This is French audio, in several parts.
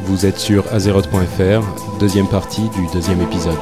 Vous êtes sur azeroth.fr, deuxième partie du deuxième épisode.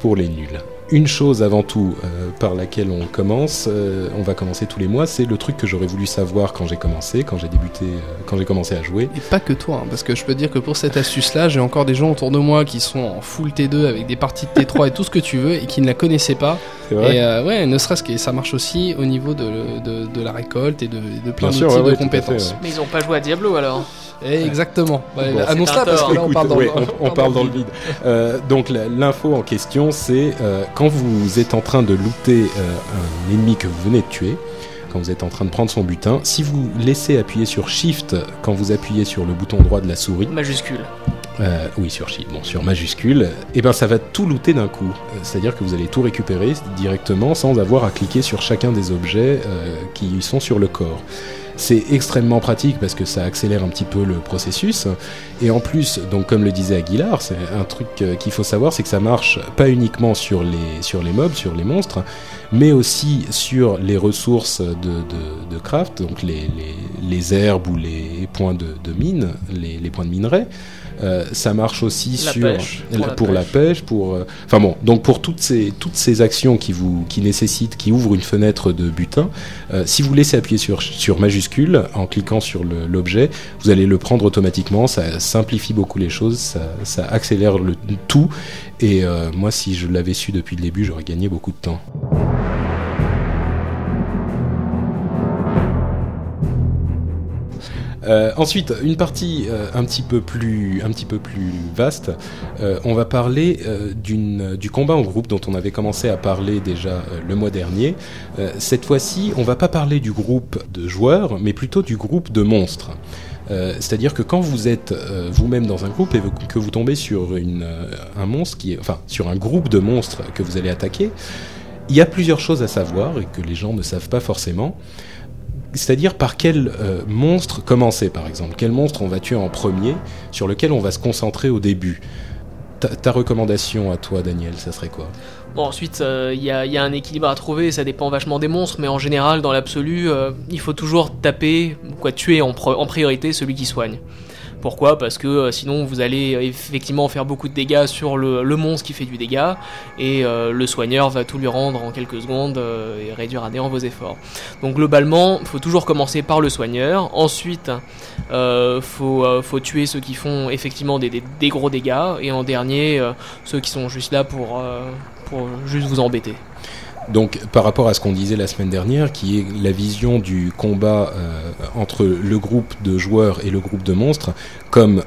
Pour les nuls. Une chose avant tout euh, par laquelle on commence, euh, on va commencer tous les mois, c'est le truc que j'aurais voulu savoir quand j'ai commencé, quand j'ai débuté, euh, quand j'ai commencé à jouer. Et pas que toi, hein, parce que je peux dire que pour cette astuce-là, j'ai encore des gens autour de moi qui sont en full T2 avec des parties de T3 et tout ce que tu veux et qui ne la connaissaient pas. Vrai Et euh, ouais, ne serait-ce que ça marche aussi au niveau de, de, de la récolte et de, de plein ouais, ouais, de fait, compétences. ouais. Mais ils ont pas joué à Diablo alors Et exactement. Ouais, Bon, Annonce-la parce que là on parle dans, ouais, on, on parle dans le vide. Euh, donc l'info en question, c'est euh, quand vous êtes en train de looter euh, un ennemi que vous venez de tuer, quand vous êtes en train de prendre son butin, si vous laissez appuyer sur Shift quand vous appuyez sur le bouton droit de la souris, Majuscule. euh, oui sur Shift, bon sur majuscule, et ben ça va tout looter d'un coup. C'est-à-dire que vous allez tout récupérer directement sans avoir à cliquer sur chacun des objets euh, qui sont sur le corps. C'est extrêmement pratique parce que ça accélère un petit peu le processus. Et en plus, donc comme le disait Aguilar, c'est un truc euh, qu'il faut savoir, c'est que ça marche pas uniquement sur les, sur mobs, sur les monstres, mais aussi sur les ressources de craft, donc les, les, les herbes ou les points de, de mine, les, les points de minerai. Euh, ça marche aussi La sur pêche, pour la pour la pêche. pour euh, enfin bon, donc pour toutes ces toutes ces actions qui vous qui nécessitent, qui ouvrent une fenêtre de butin, euh, si vous laissez appuyer sur sur majuscule en cliquant sur l'objet, vous allez le prendre automatiquement. Ça simplifie beaucoup les choses, ça, ça accélère le tout. Et euh, moi, si je l'avais su depuis le début, j'aurais gagné beaucoup de temps. Euh, ensuite, une partie euh, un petit peu plus, vaste. Euh, on va parler du combat en groupe dont on avait commencé à parler déjà le mois dernier. Cette fois-ci, on va pas parler du groupe de joueurs, mais plutôt du groupe de monstres. C'est-à-dire que quand vous êtes vous-même dans un groupe et que vous tombez sur un monstre enfin, sur un groupe de monstres que vous allez attaquer, il y a plusieurs choses à savoir et que les gens ne savent pas forcément. C'est-à-dire par quel euh, monstre commencer, par exemple? Quel monstre on va tuer en premier, sur lequel on va se concentrer au début? Ta, recommandation à toi, Daniel, ça serait quoi? Bon, ensuite, euh, il y, a, il y a un équilibre à trouver, ça dépend vachement des monstres, mais en général, dans l'absolu, euh, il faut toujours taper, quoi, tuer en priorité celui qui soigne. Pourquoi? Parce que euh, sinon vous allez euh, effectivement faire beaucoup de dégâts sur le, monstre qui fait du dégât et euh, le soigneur va tout lui rendre en quelques secondes et réduire à néant vos efforts. Donc globalement, il faut toujours commencer par le soigneur. Ensuite, faut, tuer ceux qui font effectivement des, gros dégâts et en dernier, ceux qui sont juste là pour juste vous embêter. Donc, par rapport à ce qu'on disait la semaine dernière, qui est la vision du combat euh, entre le groupe de joueurs et le groupe de monstres, comme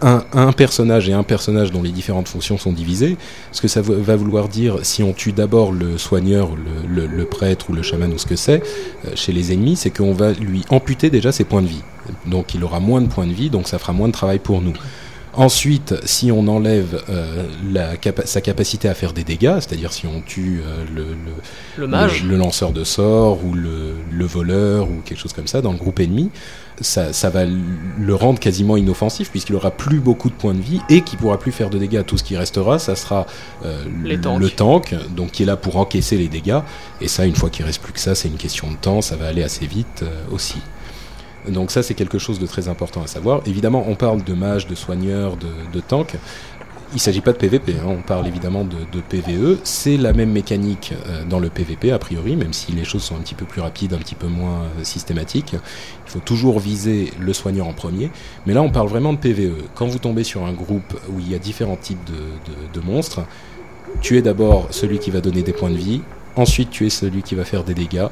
un, personnage et un personnage dont les différentes fonctions sont divisées, ce que ça va vouloir dire, si on tue d'abord le soigneur, le prêtre ou le chaman ou ce que c'est, euh, chez les ennemis, c'est qu'on va lui amputer déjà ses points de vie. Donc il aura moins de points de vie, donc ça fera moins de travail pour nous. Ensuite, si on enlève euh, la capa- sa capacité à faire des dégâts, c'est-à-dire si on tue euh, le, le- Le mage, le, le lanceur de sorts ou le, le voleur ou quelque chose comme ça dans le groupe ennemi, ça, ça va le rendre quasiment inoffensif puisqu'il aura plus beaucoup de points de vie et qu'il pourra plus faire de dégâts. Tout ce qui restera, ça sera euh, le- tank, donc qui est là pour encaisser les dégâts. Et ça, une fois qu'il reste plus que ça, c'est une question de temps, ça va aller assez vite aussi. Donc ça, c'est quelque chose de très important à savoir. Évidemment, on parle de mages, de soigneurs, de, de tanks. Il ne s'agit pas de PVP, hein, on parle évidemment de, PVE. C'est la même mécanique euh, dans le PVP, a priori, même si les choses sont un petit peu plus rapides, un petit peu moins euh, systématiques. Il faut toujours viser le soigneur en premier. Mais là, on parle vraiment de PVE. Quand vous tombez sur un groupe où il y a différents types de, de- monstres, tuez d'abord celui qui va donner des points de vie, ensuite tuez celui qui va faire des dégâts,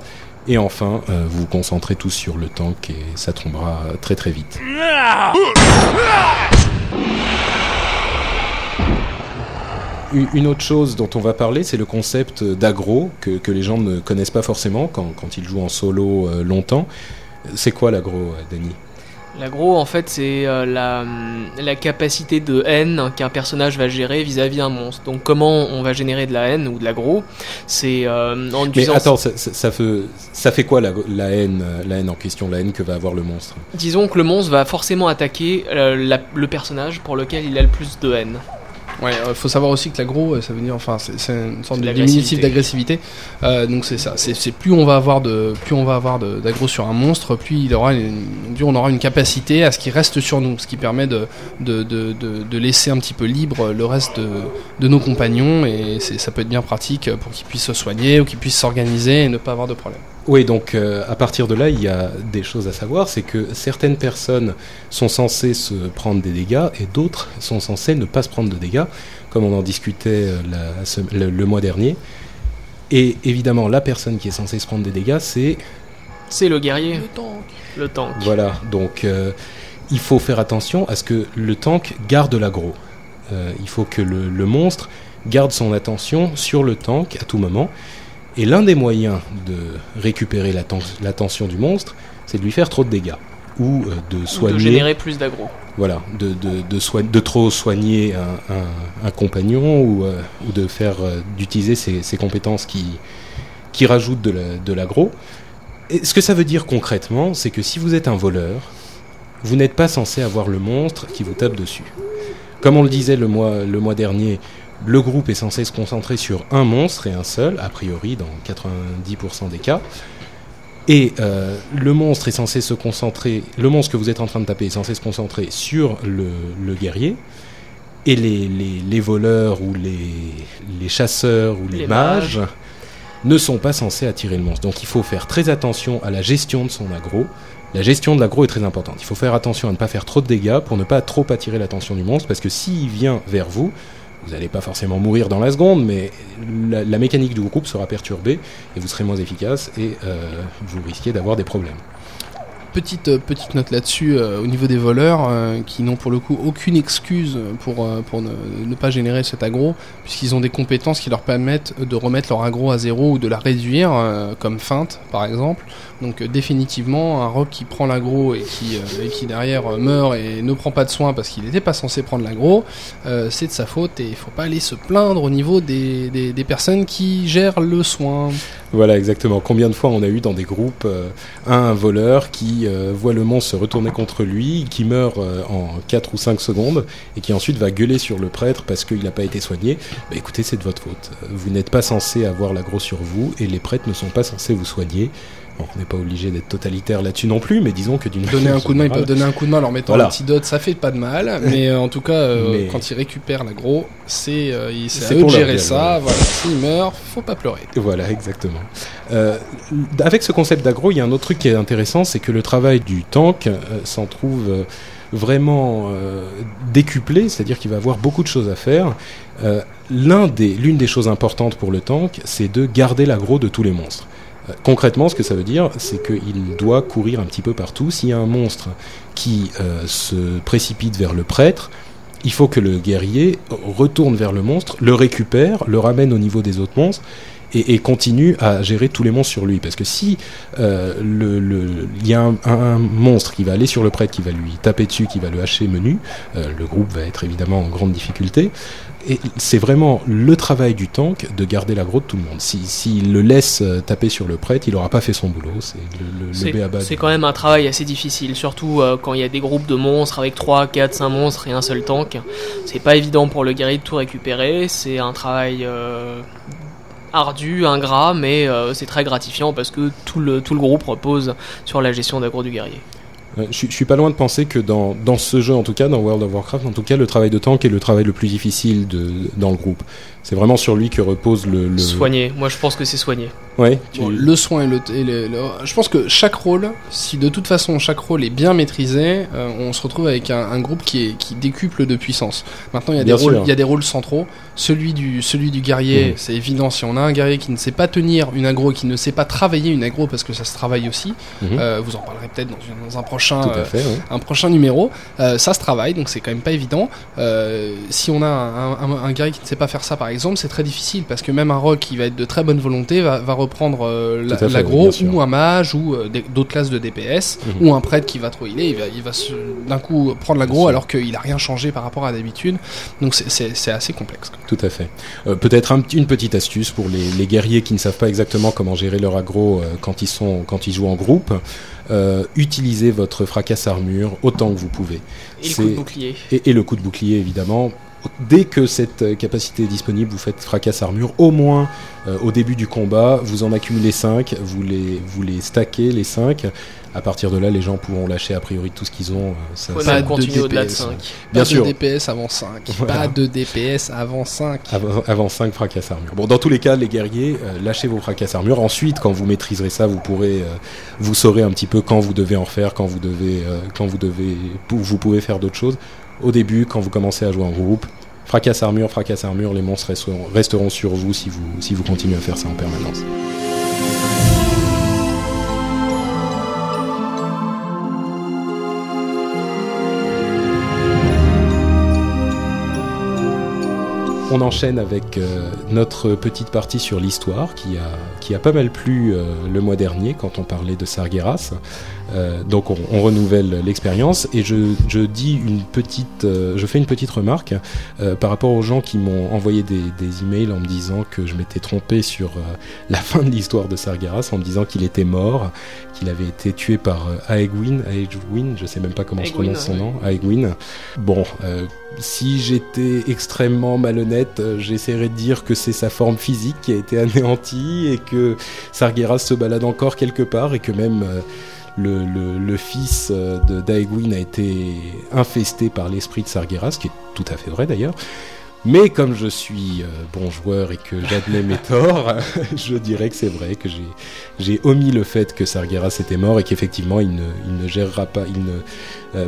et enfin, euh, vous vous concentrez tous sur le tank et ça tombera très très vite. Une autre chose dont on va parler, c'est le concept d'agro que, les gens ne connaissent pas forcément quand, ils jouent en solo euh, longtemps. C'est quoi l'agro, euh, Danny L'agro, en fait, c'est euh, la, la capacité de haine qu'un personnage va gérer vis-à-vis d'un monstre. Donc, comment on va générer de la haine ou de l'agro C'est euh, en Mais attends, ça, ça- ça fait, ça fait quoi la, la haine, euh, la haine en question, la haine que va avoir le monstre? Disons que le monstre va forcément attaquer euh, la- le personnage pour lequel il a le plus de haine. Ouais, euh, faut savoir aussi que l'agro, euh, ça veut dire, enfin, c'est c'est une sorte De diminutif d'agressivité. Euh, donc c'est ça. C'est c'est plus on va avoir de, plus on va avoir d'agro sur un monstre, plus il aura, une, plus on aura une capacité à ce qu'il reste sur nous, ce qui permet de, de, de, de, de laisser un petit peu libre le reste de, de nos compagnons et c'est- ça peut être bien pratique pour qu'ils puissent se soigner ou qu'ils puissent s'organiser et ne pas avoir de problème. Oui, donc euh, à partir de là, il y a des choses à savoir, c'est que certaines personnes sont censées se prendre des dégâts et d'autres sont censées ne pas se prendre de dégâts, comme on en discutait euh, la le, le mois dernier. Et évidemment, la personne qui est censée se prendre des dégâts, c'est C'est le guerrier, le tank. voilà. Donc euh, il faut faire attention à ce que le tank garde l'aggro. Euh, il faut que le, le monstre garde son attention sur le tank à tout moment. Et l'un des moyens de récupérer l'atten- l'attention du monstre, c'est de lui faire trop de dégâts ou euh, de Ou soigner, de générer plus d'agro. voilà, de, de, de, soi- de trop soigner un, un- un compagnon ou, euh, ou de faire euh, d'utiliser ses, ses compétences qui, qui rajoutent de la- l'aggro. Et ce que ça veut dire concrètement, c'est que si vous êtes un voleur, vous n'êtes pas censé avoir le monstre qui vous tape dessus. Comme on le disait le mois, le mois dernier, le groupe est censé se concentrer sur un monstre et un seul, a priori dans 90% des cas. Et euh, le monstre est censé se concentrer, le monstre que vous êtes en train de taper est censé se concentrer sur le, le guerrier. Et les, les, les voleurs ou les, les chasseurs ou les, mages, mages. ne sont pas censés attirer le monstre. Donc il faut faire très attention à la gestion de son aggro. La gestion de l'aggro est très importante. Il faut faire attention à ne pas faire trop de dégâts pour ne pas trop attirer l'attention du monstre, parce que s'il vient vers vous, vous n'allez pas forcément mourir dans la seconde, mais la, mécanique du groupe sera perturbée et vous serez moins efficace et euh, vous risquez d'avoir des problèmes. Petite, euh, petite note là-dessus euh, au niveau des voleurs qui n'ont pour le coup aucune excuse pour, pour ne, ne pas générer cet aggro puisqu'ils ont des compétences qui leur permettent de remettre leur aggro à zéro ou de la réduire comme feinte par exemple donc euh, définitivement un rock qui prend l'aggro et qui, euh, et derrière euh, meurt et ne prend pas de soin parce qu'il n'était pas censé prendre l'aggro euh, c'est de sa faute et il faut pas aller se plaindre au niveau des, personnes qui gèrent le soin Voilà, exactement. Combien de fois on a eu dans des groupes un voleur qui voit le monstre se retourner contre lui, qui meurt en 4 ou 5 secondes, et qui ensuite va gueuler sur le prêtre parce qu'il n'a pas été soigné. Bah écoutez, c'est de votre faute. Vous n'êtes pas censé avoir l'aggro sur vous, et les prêtres ne sont pas censés vous soigner. Bon, on n'est pas obligé d'être totalitaire là-dessus non plus, mais disons que d'une donner un coup de main, ils peuvent donner un coup de main en leur mettant Voilà. un antidote, ça fait pas de mal, mais euh, en tout cas, euh, Mais- quand ils récupèrent l'agro, c'est euh, à eux de gérer ça, voilà. S'ils meurent, faut pas pleurer. Voilà, exactement. Euh, avec ce concept d'aggro, il y a un autre truc qui est intéressant, c'est que le travail du tank euh, s'en trouve euh, vraiment euh, décuplé, c'est-à-dire qu'il va avoir beaucoup de choses à faire. Euh, l'un des, l'une des choses importantes pour le tank, c'est de garder l'aggro de tous les monstres. Concrètement, ce que ça veut dire, c'est qu'il doit courir un petit peu partout. S'il y a un monstre qui euh, se précipite vers le prêtre, il faut que le guerrier retourne vers le monstre, le récupère, le ramène au niveau des autres monstres et, et continue à gérer tous les monstres sur lui. Parce que si euh, le- le- il y a un, un monstre qui va aller sur le prêtre, qui va lui taper dessus, qui va le hacher menu, euh, le groupe va être évidemment en grande difficulté. Et c'est vraiment le travail du tank de garder l'aggro de tout le monde. S'il si, s'il le laisse euh, taper sur le prêtre, il n'aura pas fait son boulot. C'est le, le, le C'est quand même un travail assez difficile, surtout euh, quand il y a des groupes de monstres avec 3, 4, 5 monstres et un seul tank. C'est pas évident pour le guerrier de tout récupérer, c'est un travail ardu, ingrat, mais euh, c'est très gratifiant parce que tout le, tout le groupe repose sur la gestion d'aggro du guerrier. Euh, Je, je suis pas loin de penser que dans, dans ce jeu, en tout cas, dans World of Warcraft, en tout cas, le travail de tank est le travail le plus difficile de, dans le groupe. C'est vraiment sur lui que repose le. le... Soigner. Moi, je pense que c'est soigner. Ouais. Bon, le soin et, le, et le- le- Je pense que chaque rôle, si de toute façon chaque rôle est bien maîtrisé, euh, on se retrouve avec un, un groupe qui, est, qui décuple de puissance. Maintenant, il y a des rôles, il y a des rôles centraux. Celui du, celui du guerrier, Mhm. c'est évident. Si on a un guerrier qui ne sait pas tenir une aggro, qui ne sait pas travailler une aggro, parce que ça se travaille aussi, Mhm. euh, vous en parlerez peut-être dans, un prochain. Euh, à fait. ouais. un prochain numéro, euh, ça se travaille, donc c'est quand même pas évident. Euh, si on a un, un- un guerrier qui ne sait pas faire ça, par exemple, c'est très difficile parce que même un rogue qui va être de très bonne volonté va, va reprendre euh, la- Tout à fait, l'aggro bien sûr. ou un mage ou euh, d'autres classes de DPS Mhm. ou un prêtre qui va trop healer, il va, il va se- d'un coup prendre sûr. alors qu'il a rien changé par rapport à d'habitude. Donc c'est- assez complexe. quoi. Tout à fait. Euh, Peut-être un une petite astuce pour les, les guerriers qui ne savent pas exactement comment gérer leur aggro euh, quand ils sont quand ils jouent en groupe. Euh, utilisez votre fracasse armure autant que vous pouvez. Et le C'est- coup de bouclier. Et, et le coup de bouclier évidemment. Dès que cette euh, capacité est disponible, vous faites fracasse armure. Au moins euh, au début du combat, vous en accumulez 5, vous les, vous les stackez les 5. À partir de là, les gens pourront lâcher a priori tout ce qu'ils ont. euh, ça- de continuer au-delà de DPS. 5. Bien pas sûr. de DPS avant 5. Voilà. Pas de DPS avant 5. Avant, avant 5 fracasses armure. Bon, dans tous les cas, les guerriers, euh, lâchez vos fracasses armure. Ensuite, quand vous maîtriserez ça, vous pourrez, euh, vous saurez un petit peu quand vous devez en refaire, quand vous devez, euh, quand vous devez, pou- vous pouvez faire d'autres choses. Au début, quand vous commencez à jouer en groupe, fracasse armure, fracasse armure, les monstres resteront, sur vous, si vous continuez à faire ça en permanence. On enchaîne avec euh, notre petite partie sur l'histoire qui a, qui a pas mal plu euh, le mois dernier quand on parlait de Sargeras. Euh, donc on, on renouvelle l'expérience et je, je dis une petite, je fais une petite remarque par rapport aux gens qui m'ont envoyé des, des emails en me disant que je m'étais trompé sur la fin de l'histoire de Sargeras en me disant qu'il était mort, qu'il avait été tué par Aegwin, Aegwin, je sais même pas comment se Aegwin, prononce son nom, Aegwin. Bon, si j'étais extrêmement malhonnête, euh, j'essaierais de dire que c'est sa forme physique qui a été anéantie et que Sargeras se balade encore quelque part et que même euh, le, le- le fils euh, de Daegwin a été infesté par l'esprit de Sargeras, ce qui est tout à fait vrai d'ailleurs. Mais comme je suis bon joueur et que j'admets mes torts, je dirais que c'est vrai que j'ai omis le fait que Sargeras était mort et qu'effectivement il ne, il ne gérera pas, il ne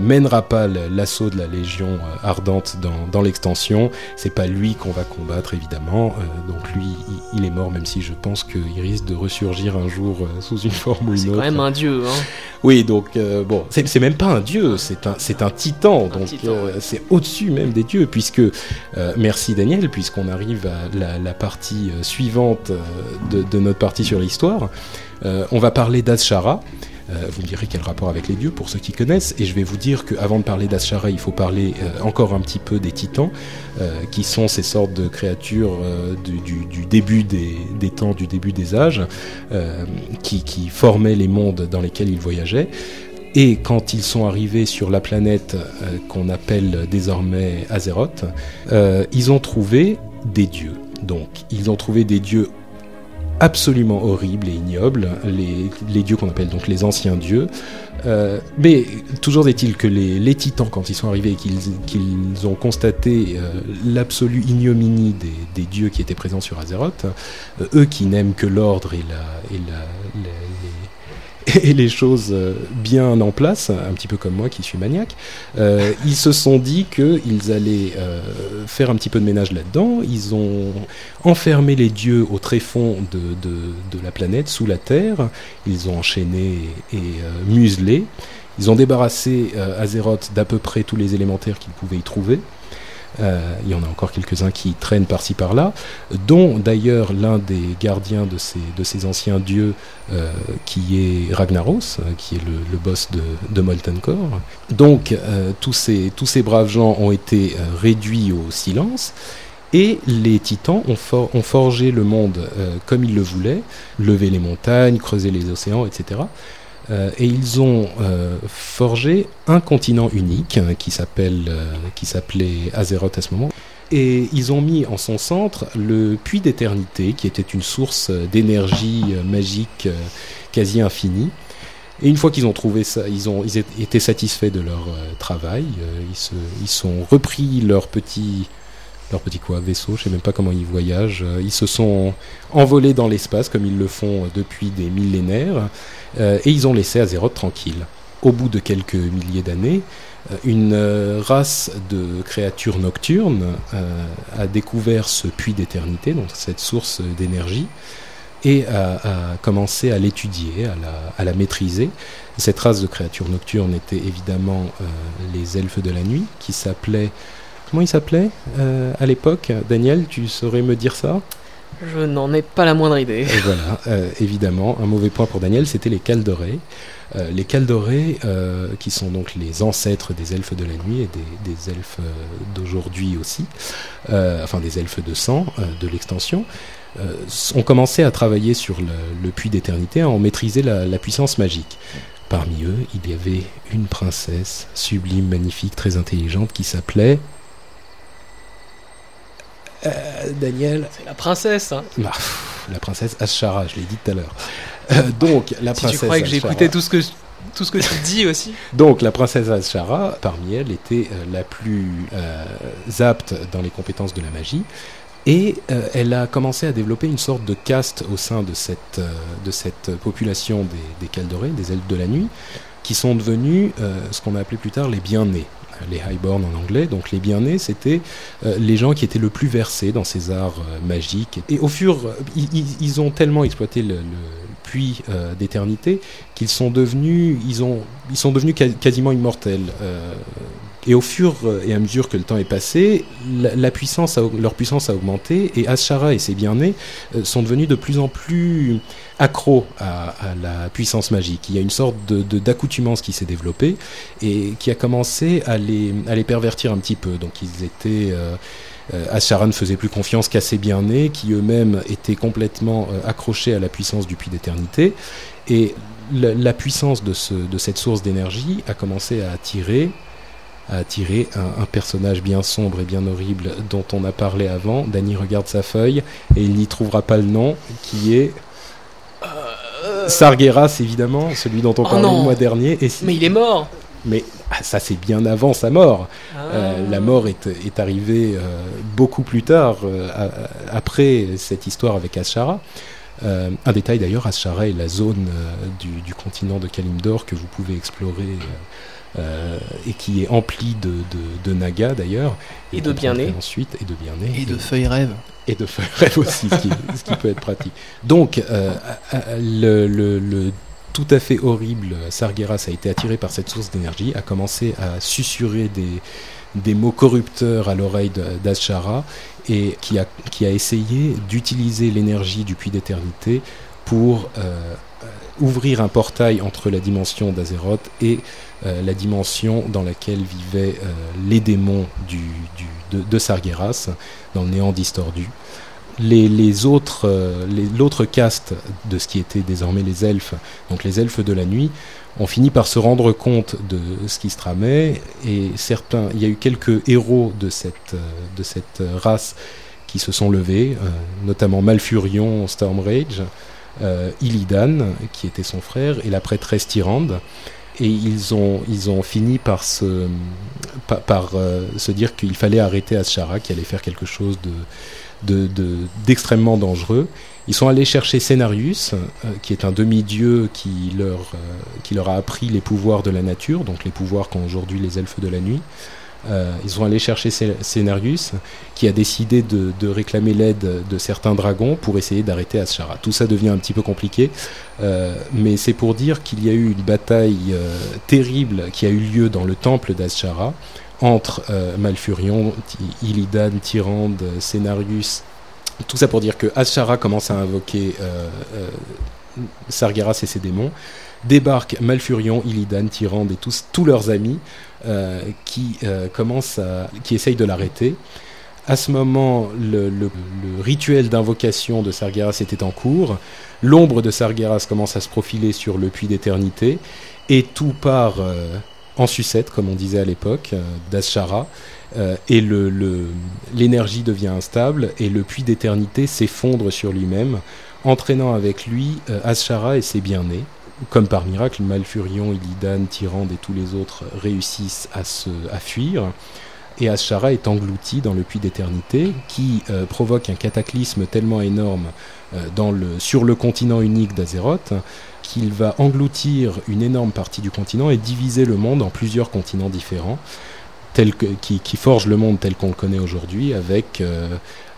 mènera pas l'assaut de la Légion euh, ardente dans, dans l'extension. C'est pas lui qu'on va combattre évidemment. Euh, donc lui, il, il est mort, même si je pense qu'il risque de ressurgir un jour euh, sous une forme ou C'est une quand autre. même un dieu. Hein. Oui, donc euh, bon, c'est c'est même pas un dieu, c'est un, c'est un titan, Un donc euh, c'est au-dessus même des dieux, puisque euh, merci Daniel, puisqu'on arrive à la, la partie euh, suivante euh, de, de notre partie sur l'histoire. Euh, on va parler d'Azshara. Euh, vous me direz quel rapport avec les dieux pour ceux qui connaissent, et je vais vous dire qu'avant de parler d'Azshara, il faut parler euh, encore un petit peu des titans, euh, qui sont ces sortes de créatures du, début des, temps, du début des âges, qui, formaient les mondes dans lesquels ils voyageaient. Et quand ils sont arrivés sur la planète qu'on appelle désormais Azeroth, ils ont trouvé des dieux. Donc, ils ont trouvé des dieux absolument horribles et ignobles, les, dieux qu'on appelle donc les anciens dieux. Euh, mais toujours est-il que les, les titans, quand ils sont arrivés et qu'ils ont constaté euh, l'absolue ignominie des, des dieux qui étaient présents sur Azeroth, euh, eux qui n'aiment que l'ordre et, la, et les choses euh, bien en place, un petit peu comme moi qui suis maniaque, euh, ils se sont dit qu'ils allaient euh, faire un petit peu de ménage là-dedans. Ils ont enfermé les dieux au tréfonds de, de, de la planète, sous la Terre. Ils ont enchaîné et, euh, muselé. Ils ont débarrassé euh, Azeroth d'à peu près tous les élémentaires qu'ils pouvaient y trouver. Euh, il y en a encore quelques-uns qui traînent par-ci par-là, dont d'ailleurs l'un des gardiens de ces, de ces anciens dieux, euh, qui est Ragnaros, euh, qui est le, boss de, de Molten Core. Donc tous, ces, tous ces braves gens ont été réduits au silence. Et les titans ont, for- ont forgé le monde comme ils le voulaient, lever les montagnes, creuser les océans, etc. Euh, et ils ont euh, forgé un continent unique hein, euh, qui s'appelait Azeroth à ce moment. Et ils ont mis en son centre le puits d'éternité, qui était une source d'énergie magique quasi infinie. Et une fois qu'ils ont trouvé ça, ils ont, ils étaient satisfaits de leur travail. ils se, ils sont repris leur petit, leur petit quoi, vaisseau, je sais même pas comment ils voyagent. Ils se sont envolés dans l'espace comme ils le font depuis des millénaires et ils ont laissé Azeroth tranquille. Au bout de quelques milliers d'années, une race de créatures nocturnes a découvert ce puits d'éternité, donc cette source d'énergie, et a, commencé à l'étudier, à la, maîtriser. Cette race de créatures nocturnes était évidemment euh, les elfes de la nuit, qui s'appelaient... Comment ils s'appelaient euh, à l'époque? Daniel, tu saurais me dire ça? Je n'en ai pas la moindre idée. Et voilà, euh, évidemment, un mauvais point pour Daniel, c'était les Caldorés. les Caldorés, qui sont donc les ancêtres des elfes de la nuit et des, elfes d'aujourd'hui aussi, enfin des elfes de sang de l'extension, euh, ont commencé à travailler sur le, puits d'éternité, à en maîtriser la, puissance magique. Parmi eux, il y avait une princesse sublime, magnifique, très intelligente qui s'appelait euh, Daniel. C'est la princesse. Hein. Bah, la princesse Ashara, je l'ai dit tout à l'heure. Euh, donc la si princesse. Tu crois que j'écoutais tout ce que tout ce que tu dis aussi. Donc la princesse Ashara, parmi elles, était la plus apte dans les compétences de la magie. Et euh, elle a commencé à développer une sorte de caste au sein de cette, euh, de cette population des, des Caldorés, des elfes de la nuit, qui sont devenus euh, ce qu'on a appelé plus tard les bien-nés les highborn en anglais. Donc les bien-nés, c'était les gens qui étaient le plus versés dans ces arts magiques. Et au fur, ils, ont tellement exploité le, puits d'éternité qu'ils sont devenus, ils ont, ils sont devenus quasiment immortels. Et au fur et à mesure que le temps est passé, la, puissance leur puissance a augmenté et Ashara et ses bien-nés euh, sont devenus de plus en plus accros à, la puissance magique. Il y a une sorte d'accoutumance qui s'est développée et qui a commencé à les, à les pervertir un petit peu. Donc ils étaient... Euh, euh Ashara ne faisait plus confiance qu'à ses bien-nés, qui eux-mêmes étaient complètement accrochés à la puissance du puits d'éternité. Et la, puissance de, ce, de cette source d'énergie a commencé à attirer a attiré un, personnage bien sombre et bien horrible dont on a parlé avant. Danny regarde sa feuille et il n'y trouvera pas le nom, qui est euh... Sargeras, évidemment, celui dont on oh parlait le mois dernier. Et Mais il est mort mais ah, ça c'est bien avant sa mort. Euh, ah. la mort est, est arrivée euh, beaucoup plus tard, euh, après cette histoire avec Ashara. un détail d'ailleurs, Ashara est la zone du, du, continent de Kalimdor que vous pouvez explorer euh, et qui est empli de, de, de Naga d'ailleurs. Et, de bien-né. Ensuite, et de bien-né. Et, de feuilles rêves. Et de feuilles rêves aussi, ce, qui, ce, qui, peut être pratique. Donc, euh, le, le, le, tout à fait horrible Sargeras a été attiré par cette source d'énergie, a commencé à susurrer des, des mots corrupteurs à l'oreille d'Ashara et qui a, qui a essayé d'utiliser l'énergie du puits d'éternité pour euh, ouvrir un portail entre la dimension d'Azeroth et euh, la dimension dans laquelle vivaient euh, les démons du, de, Sargeras, dans le néant distordu. Les autres, euh, l'autre caste de ce qui était désormais les elfes, donc les elfes de la nuit, ont fini par se rendre compte de ce qui se tramait, et certains, il y a eu quelques héros de cette, de cette race qui se sont levés, notamment Malfurion, Stormrage, euh, Illidan, qui était son frère, et la prêtresse Tyrande et ils ont, ils ont fini par se, par, euh, se dire qu'il fallait arrêter Ashara, qui allait faire quelque chose de, d'extrêmement de, dangereux. Ils sont allés chercher Cenarius, euh, qui est un demi-dieu qui, leur euh, qui leur a appris les pouvoirs de la nature, donc les pouvoirs qu'ont aujourd'hui les elfes de la nuit. Euh, ils sont allés chercher Cenarius, qui a décidé de, réclamer l'aide de certains dragons pour essayer d'arrêter Ashara. Tout ça devient un petit peu compliqué, euh, mais c'est pour dire qu'il y a eu une bataille euh, terrible qui a eu lieu dans le temple d'Ashara entre Malfurion, Illidan, Tyrande, Cenarius. Tout ça pour dire que Ashara commence à invoquer Sargeras et ses démons débarquent Malfurion, Illidan, Tyrande et tous, tous leurs amis qui euh, commencent à, qui essayent de l'arrêter. À ce moment, le, rituel d'invocation de Sargeras était en cours. L'ombre de Sargeras commence à se profiler sur le puits d'éternité et tout part euh, en sucette, comme on disait à l'époque, euh, d'Ashara. Euh, et l'énergie devient instable et le puits d'éternité s'effondre sur lui-même, entraînant avec lui euh, Ashara et ses bien-nés comme par miracle, Malfurion, Illidan, Tyrande et tous les autres réussissent à, se, à fuir. et Ashara est englouti dans le puits d'éternité qui euh, provoque un cataclysme tellement énorme euh, dans le, sur le continent unique d'Azeroth qu'il va engloutir une énorme partie du continent et diviser le monde en plusieurs continents différents. Qui, qui forge le monde tel qu'on le connaît aujourd'hui, avec euh,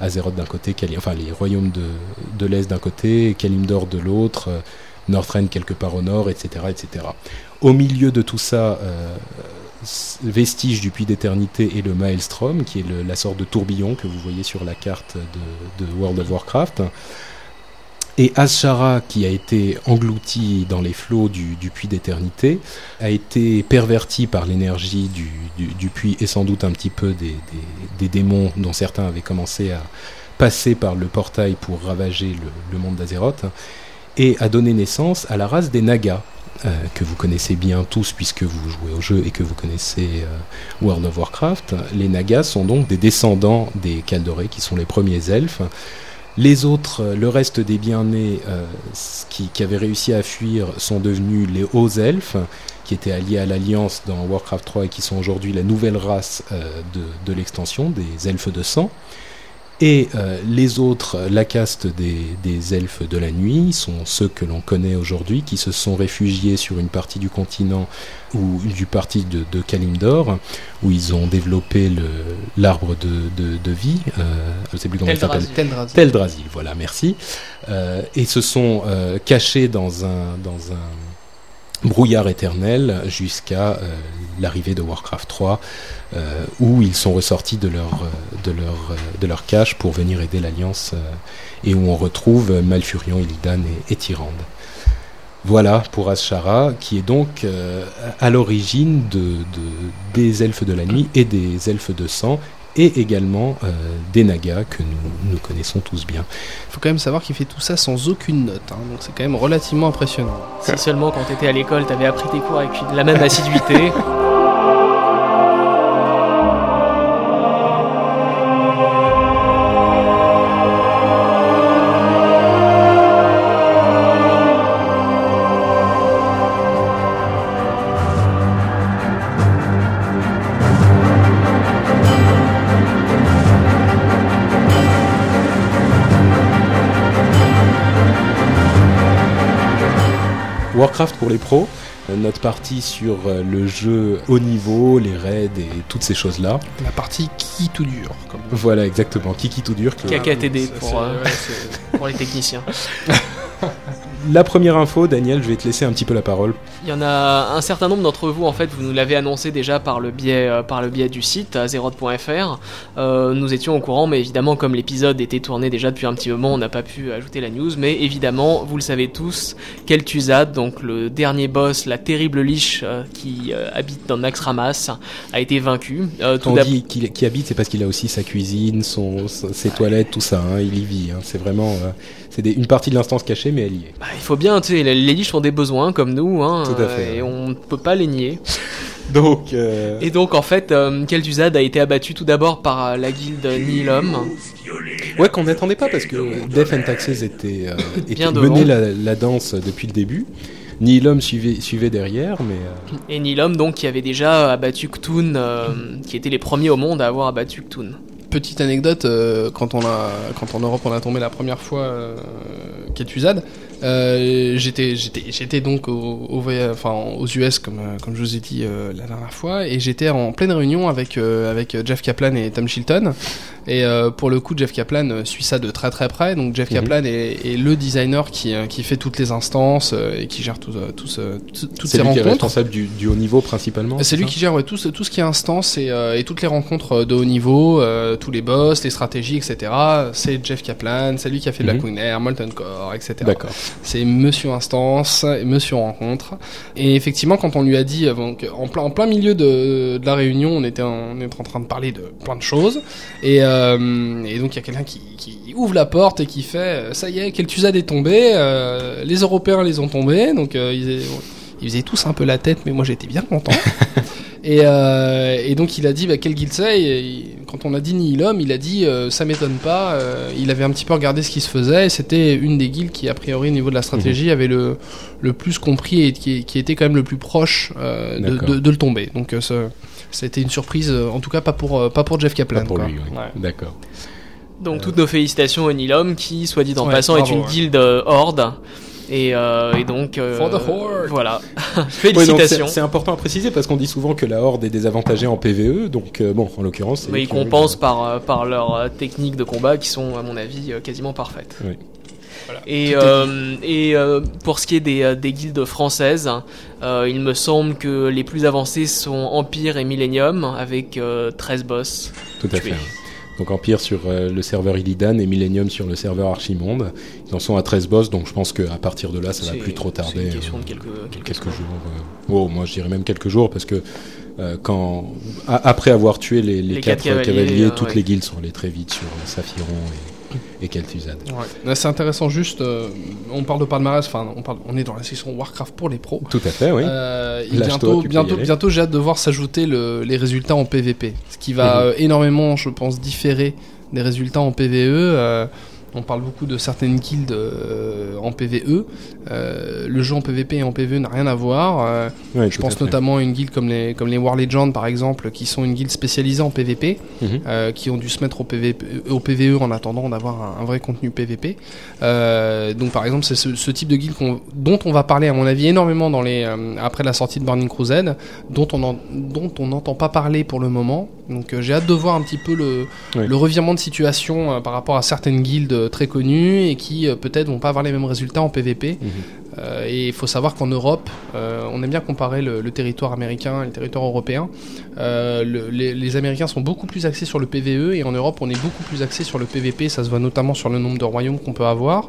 Azeroth d'un côté, enfin les royaumes de, de l'Est d'un côté, Kalimdor de l'autre, Northrend quelque part au nord, etc., etc. Au milieu de tout ça, euh, vestige du puits d'éternité et le Maelstrom, qui est la sorte de tourbillon que vous voyez sur la carte de, World of Warcraft. Et Azshara, qui a été englouti dans les flots du, puits d'éternité, a été perverti par l'énergie du, puits et sans doute un petit peu des, démons dont certains avaient commencé à passer par le portail pour ravager le monde d'Azeroth, et a donné naissance à la race des Nagas, euh, que vous connaissez bien tous puisque vous jouez au jeu et que vous connaissez euh, World of Warcraft. Les Nagas sont donc des descendants des Kaldorés, qui sont les premiers elfes. Les autres, euh, le reste des bien-nés qui, avaient réussi à fuir sont devenus les hauts elfes, qui étaient alliés à l'Alliance dans Warcraft 3 et qui sont aujourd'hui la nouvelle race de l'extension, des elfes de sang. Et euh, les autres, la caste des, des elfes de la nuit, sont ceux que l'on connaît aujourd'hui, qui se sont réfugiés sur une partie du continent ou du parti de, de Kalimdor, où ils ont développé le- l'arbre de, de, de vie. Euh, je ne sais plus comment il s'appelle. Teldrassil, voilà, merci. Euh, et se sont euh, cachés dans un, dans un brouillard éternel jusqu'à euh, l'arrivée de Warcraft 3, euh, où ils sont ressortis de leur, euh, cache pour venir aider l'Alliance, et où on retrouve Malfurion, Illidan et, Tyrande. Voilà pour Ashara, qui est donc à l'origine de, de- des elfes de la nuit et des elfes de sang, et également euh, des Nagas que nous, nous connaissons tous bien. faut quand même savoir qu'il fait tout ça sans aucune note, hein, donc c'est quand même relativement impressionnant. Si seulement quand t'étais à l'école, t'avais appris tes cours avec la même assiduité. Warcraft pour les pros, euh, notre partie sur euh, le jeu haut niveau, les raids et toutes ces choses-là. La partie qui tout dur, comme Voilà, exactement. Kiki tout dur. qui est- KKTD c'est- pour, euh, ouais, pour les techniciens. La première info, Daniel, je vais te laisser un petit peu la parole. Il y en a un certain nombre d'entre vous, en fait, vous nous l'avez annoncé déjà par le biais, euh, par le biais du site azeroth.fr. Euh, nous étions au courant, mais évidemment, comme l'épisode était tourné déjà depuis un petit moment, on n'a pas pu ajouter la news. Mais évidemment, vous le savez tous, Kel'Thuzad, donc le dernier boss, la terrible liche euh, qui euh, habite dans Naxxramas, a été vaincu. Euh, Quand on dit qu'il habite, c'est parce qu'il a aussi sa cuisine, son, ses toilettes, tout ça. hein, il y vit. hein. C'est vraiment, euh, c'est une partie de l'instance cachée, mais elle y est. Bah, il faut bien, tu sais, les les liches ont des besoins comme nous, hein, Tout à fait, euh, et on ne peut pas les nier. Donc, euh, Et donc en fait, euh, Kel'Thuzad a été abattu tout d'abord par euh, la guilde Nihilum. ouais, qu'on n'attendait pas parce que Death and Taxes était, euh, était menait la, la danse depuis le début. Ni l'homme suivait, suivait derrière, mais Et Nihilum donc qui avait déjà abattu Ktun, euh, qui étaient les premiers au monde à avoir abattu Ktun. Petite anecdote, euh, quand, on a, quand en Europe on a tombé la première fois euh, Kel'Thuzad, euh, j'étais j'étais j'étais donc au, au enfin, aux US comme euh, comme je vous ai dit euh, la dernière fois et j'étais en pleine réunion avec euh, avec Jeff Kaplan et Tom Chilton et euh, pour le coup Jeff Kaplan euh, suit ça de très très près donc Jeff Mhm. Kaplan est, est le designer qui euh, qui fait toutes les instances euh, et qui gère tout, euh, tout ce- tout- toutes c'est ces lui qui est rencontres. responsable du, du haut niveau principalement. C'est lui qui gère ouais, tout, ce, tout ce qui est instance et, euh, et toutes les rencontres euh, de haut niveau, euh, tous les boss, les stratégies, etc. C'est Jeff Kaplan, c'est lui qui a fait Mhm. Black Wingner, Molten Core, etc. D'accord. C'est Monsieur Instance, et Monsieur Rencontre. Et effectivement, quand on lui a dit, euh, donc, en, plein, en plein milieu de, la réunion, on était, en, train de parler de plein de choses. Et, euh, donc il y a quelqu'un qui, ouvre la porte et qui fait, euh, ça y est, Kel'Thuzad est tombé, les Européens les ont tombés, donc ils faisaient tous un peu la tête, mais moi j'étais bien content. Et, euh, et donc il a dit bah, quel guild c'est. Quand on a dit Nihilum, il a dit euh, ça m'étonne pas. euh, il avait un petit peu regardé ce qui se faisait. et C'était une des guildes qui, a priori, au niveau de la stratégie, Mhm. avait le, le plus compris et qui, qui était quand même le plus proche euh, de, D'accord. de- de le tomber. Donc euh, ça, ça a été une surprise, en tout cas pas pour, pas pour Jeff Kaplan. Pas pour quoi. lui, oui. Ouais. D'accord. Donc toutes nos félicitations au Nilom qui, soit dit en Ouais, passant, est une ouais. guilde euh, horde. Et, euh, et donc... euh, For the horde. Voilà. Félicitations. c'est c'est important à préciser parce qu'on dit souvent que la horde est désavantagée en PVE, donc euh, bon, en l'occurrence, Mais ils compensent par, euh, par leurs techniques de combat qui sont, à mon avis, quasiment parfaites. Oui. Et, euh, et euh, pour ce qui est des, des guildes françaises, euh, il me semble que les plus avancées sont Empire et Millennium avec euh, 13 boss. Tout à tués. fait. Donc Empire sur euh, le serveur Illidan et Millennium sur le serveur Archimonde. Ils en sont à 13 boss, donc je pense qu'à partir de là, ça va plus trop C'est tarder. une question euh, de quelques, quelques, quelques jours. euh. Oh, moi je dirais même quelques jours parce que quand après avoir tué les, les, Les quatre, cavaliers, cavaliers, euh, toutes ouais. les guildes sont allées très vite sur Saphiron et, Kel'Thuzad. C'est intéressant juste, euh, on parle de palmarès, enfin on, parle, on est dans la section Warcraft pour les pros. Tout à fait, oui. Euh, et bientôt, bientôt, j'ai hâte de voir s'ajouter le- les résultats en PVP, ce qui va euh, énormément, je pense, différer des résultats en PVE. On parle beaucoup de certaines guildes euh, en PVE. Euh, le jeu en PVP et en PVE n'a rien à voir. Euh, Ouais, je à pense notamment à une guilde comme les, comme les War Legends, par exemple, qui sont une guilde spécialisée en PVP, Mhm. qui ont dû se mettre au, PVP, au PVE en attendant d'avoir un, un vrai contenu PVP. Donc, par exemple, c'est ce, ce type de guilde dont on va parler, à mon avis, énormément dans les, après la sortie de Burning Crusade, dont on en- dont on n'entend pas parler pour le moment. Donc, j'ai hâte de voir un petit peu le, Oui. le revirement de situation par rapport à certaines guildes très connues et qui euh, peut-être vont pas avoir les mêmes résultats en PVP. Euh, et il faut savoir qu'en Europe, euh, on aime bien comparer le, le territoire américain et le territoire européen. Euh, le- les, les Américains sont beaucoup plus axés sur le PVE et en Europe, on est beaucoup plus axé sur le PVP. Ça se voit notamment sur le nombre de royaumes qu'on peut avoir.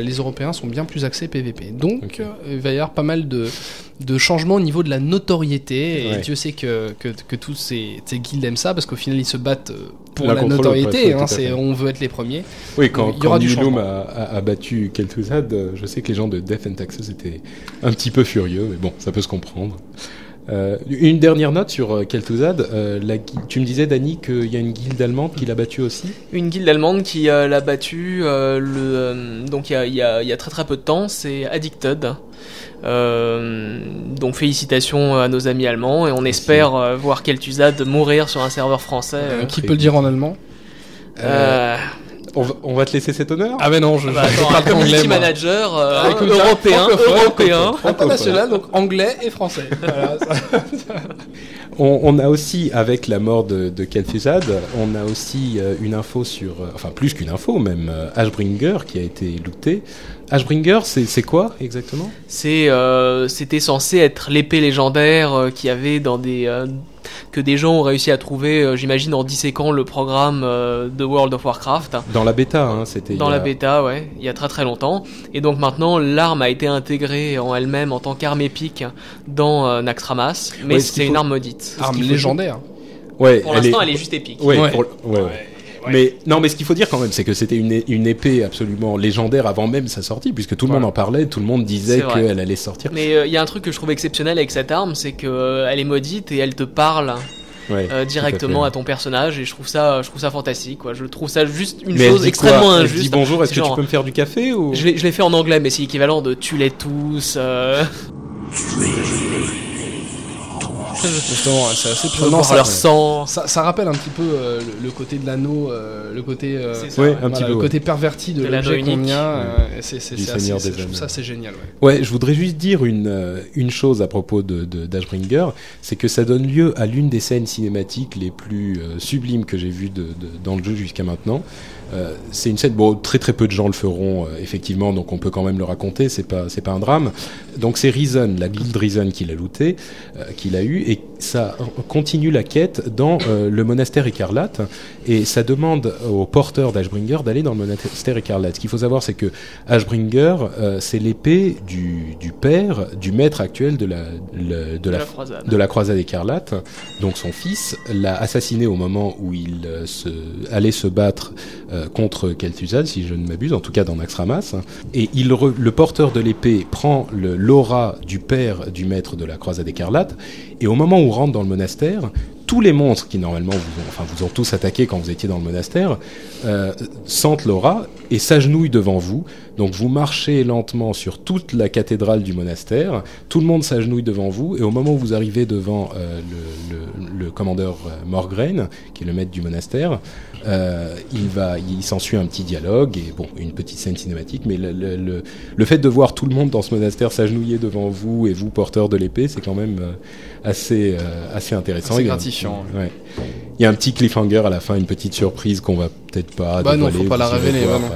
Les Européens sont bien plus axés PVP. Donc, Ok. euh, il va y avoir pas mal de, de changements au niveau de la notoriété. Et Ouais. Dieu sait que, que, que tous ces, ces guildes aiment ça parce qu'au final, ils se battent pour la notoriété. hein, c'est- on veut être les premiers. Oui, quand, il y aura quand du a, battu Kel'Thuzad, je sais que les gens de Death and Taxes étaient un petit peu furieux, mais bon, ça peut se comprendre. Euh, une dernière note sur euh, Kel'Thuzad. Euh, la tu me disais, Dany, qu'il y a une guilde allemande qui l'a battu aussi? Une guilde allemande qui euh, l'a battu euh, le, euh, donc il y a, il y a- il y a très très peu de temps, c'est Addicted. Euh, donc félicitations à nos amis allemands et on espère euh, voir Kel'Thuzad mourir sur un serveur français. Qui peut le dire en allemand? Euh, on, va, on va te laisser cet honneur Ah, mais non, je, bah, je attends, parle un pas anglais. community manager euh, Ah, écoute, européen, européen. International, donc anglais et français. Voilà, ça- On, on a aussi, avec la mort de, de Kel'Thuzad, on a aussi euh, une info sur, euh, enfin plus qu'une info même, euh, Ashbringer qui a été looté. Ashbringer, c'est quoi exactement? Euh, c'était censé être l'épée légendaire qu'il y avait dans des euh, que des gens ont réussi à trouver, euh, j'imagine, en disséquant le programme euh, de World of Warcraft. Dans la bêta, hein, c'était. Dans la a- bêta, ouais, il y a très très longtemps. Et donc maintenant, l'arme a été intégrée en elle-même en tant qu'arme épique dans euh, Naxxramas, mais Ouais, ce qu'il c'est une faut- arme maudite. Arme légendaire. Ouais, Pour l'instant, elle est juste épique. Ouais, Ouais. pour- ouais, ouais. Mais non, mais ce qu'il faut dire quand même, c'est que c'était une, épée absolument légendaire avant même sa sortie, puisque tout le Voilà. monde en parlait, tout le monde disait qu'elle allait sortir. Mais euh, il y a un truc que je trouve exceptionnel avec cette arme, c'est que euh, est maudite et elle te parle Ouais, euh, directement à, ton personnage et je trouve ça, je trouve ça fantastique. Quoi. Je trouve ça juste une Mais chose extrêmement quoi injuste. dit bonjour, est-ce que Genre, tu peux me faire du café ou Je l'ai je l'ai fait en anglais, mais c'est équivalent de tu les tous. Justement, c'est assez prenant. Ça, leur sang. ça, ça rappelle un petit peu euh, le, le côté de l'anneau, euh, le côté, euh, C'est ça, Ouais, ouais. un voilà, petit peu. le ouais. côté perverti de, De l'anneau l'objet qu'on a. euh, c'est je trouve Anneaux. ça c'est génial. Ouais. Ouais, je voudrais juste dire une, euh, une chose à propos de, de d'Ashbringer, c'est que ça donne lieu à l'une des scènes cinématiques les plus euh, sublimes que j'ai vues de, de- dans le jeu jusqu'à maintenant. Euh, c'est une scène, bon, très très peu de gens le feront euh, effectivement, donc on peut quand même le raconter, c'est pas c'est pas un drame. Donc c'est Reason, la guilde Reason qui l'a looté, euh, qu'il a eu, et ça continue la quête dans euh, le monastère écarlate, et ça demande aux porteurs d'Ashbringer d'aller dans le monastère écarlate. Ce qu'il faut savoir, c'est que Ashbringer, euh, c'est l'épée du, du père, du maître actuel de la, le- de De la, la croisade. de la croisade écarlate. Donc son fils l'a assassiné au moment où il se, allait se battre euh, contre Kel'Thuzad, si je ne m'abuse, en tout cas dans Naxxramas. Et il le porteur de l'épée prend l'aura du père du maître de la croisade écarlate, et au moment où rentre dans le monastère, tous les monstres qui normalement vous ont, enfin, vous ont tous attaqué quand vous étiez dans le monastère euh, sentent l'aura et s'agenouillent devant vous. Donc vous marchez lentement sur toute la cathédrale du monastère, tout le monde s'agenouille devant vous et au moment où vous arrivez devant euh, le, le, le, commandeur euh, Morgraine, qui est le maître du monastère, euh, il va, il s'ensuit un petit dialogue et bon, une petite scène cinématique. Mais le, fait de voir tout le monde dans ce monastère s'agenouiller devant vous et vous porteur de l'épée, c'est quand même assez, euh, assez intéressant. C'est gratifiant. Ouais. Il y a un petit cliffhanger à la fin, une petite surprise qu'on va peut-être pas bah dévoiler. non, faut pas la révéler. Voir, vraiment.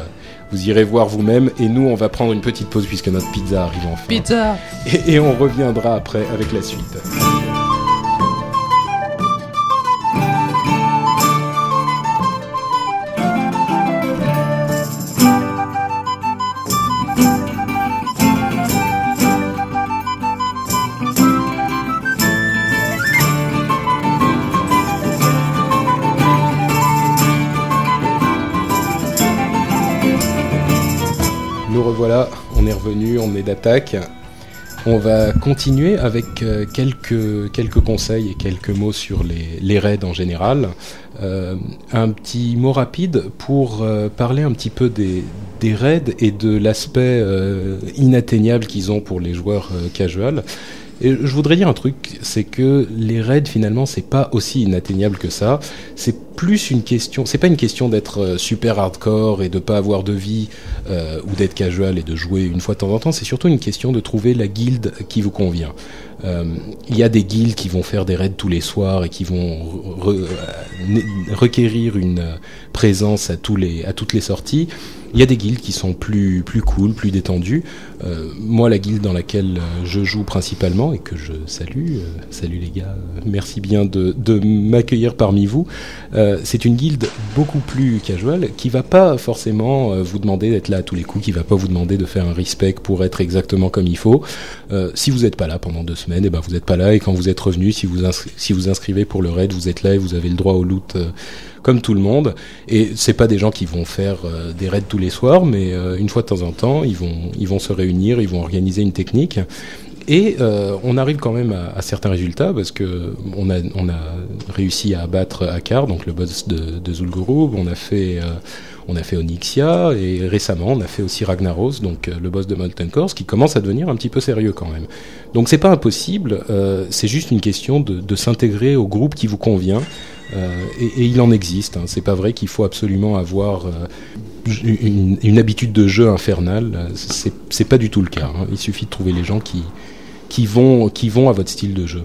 vous irez voir vous-même et nous on va prendre une petite pause puisque notre pizza arrive enfin. Pizza Et, et on reviendra après avec la suite. Revenu, on est d'attaque. On va continuer avec euh, quelques, quelques conseils et quelques mots sur les, raids en général. Euh, un petit mot rapide pour euh, parler un petit peu des, raids et de l'aspect inatteignable qu'ils ont pour les joueurs casual. Et je voudrais dire un truc, c'est que les raids finalement c'est pas aussi inatteignable que ça. C'est plus une question, c'est pas une question d'être euh, super hardcore et de pas avoir de vie euh, ou d'être casual et de jouer une fois de temps en temps. C'est surtout une question de trouver la guilde qui vous convient. Euh, Il y a des guildes qui vont faire des raids tous les soirs et qui vont re- requérir une présence à tous les à toutes les sorties. Il y a des guildes qui sont plus plus cool, plus détendues. Euh, moi, la guilde dans laquelle euh, je joue principalement et que je salue, euh, salut les gars, euh, merci bien de, de m'accueillir parmi vous. C'est une guilde beaucoup plus casual qui va pas forcément vous demander d'être là à tous les coups, qui va pas vous demander de faire un respect pour être exactement comme il faut. Si vous n'êtes pas là pendant deux semaines, et ben vous n'êtes pas là et quand vous êtes revenu, si vous si vous inscrivez pour le raid, vous êtes là et vous avez le droit au loot. Comme tout le monde, et c'est pas des gens qui vont faire euh, des raids tous les soirs, mais euh, une fois de temps en temps, ils vont, ils vont se réunir, ils vont organiser une technique, et euh, on arrive quand même à, certains résultats parce que on a, on a réussi à abattre Akar, donc le boss de, de Zul'Gurub. On a fait, on a fait Onyxia et récemment on a fait aussi Ragnaros, donc le boss de Molten Core, qui commence à devenir un petit peu sérieux quand même. Donc c'est pas impossible, c'est juste une question de s'intégrer au groupe qui vous convient. Euh, et, il en existe. Hein. C'est pas vrai qu'il faut absolument avoir euh, une, habitude de jeu infernale. C'est pas du tout le cas. Hein. Il suffit de trouver les gens qui qui vont qui vont à votre style de jeu.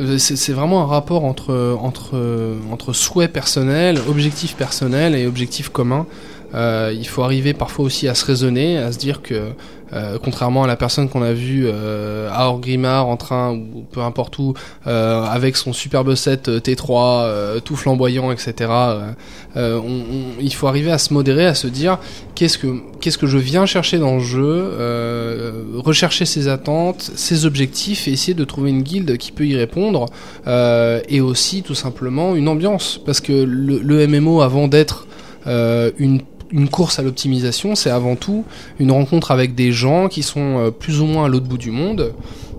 Euh, C'est vraiment un rapport entre, entre, entre souhait personnel, objectif personnel et objectif commun. Il faut arriver parfois aussi à se raisonner, à se dire que, euh, contrairement à la personne qu'on a vue euh, à Orgrimmar en train ou peu importe où, euh, avec son superbe set euh, T3, euh, tout flamboyant, etc. euh, on- on- il faut arriver à se modérer, à se dire qu'est-ce que qu'est-ce que je viens chercher dans le jeu, rechercher ses attentes, ses objectifs et essayer de trouver une guilde qui peut y répondre et aussi tout simplement une ambiance parce que le, le MMO avant d'être une une course à l'optimisation, c'est avant tout une rencontre avec des gens qui sont euh, plus ou moins à l'autre bout du monde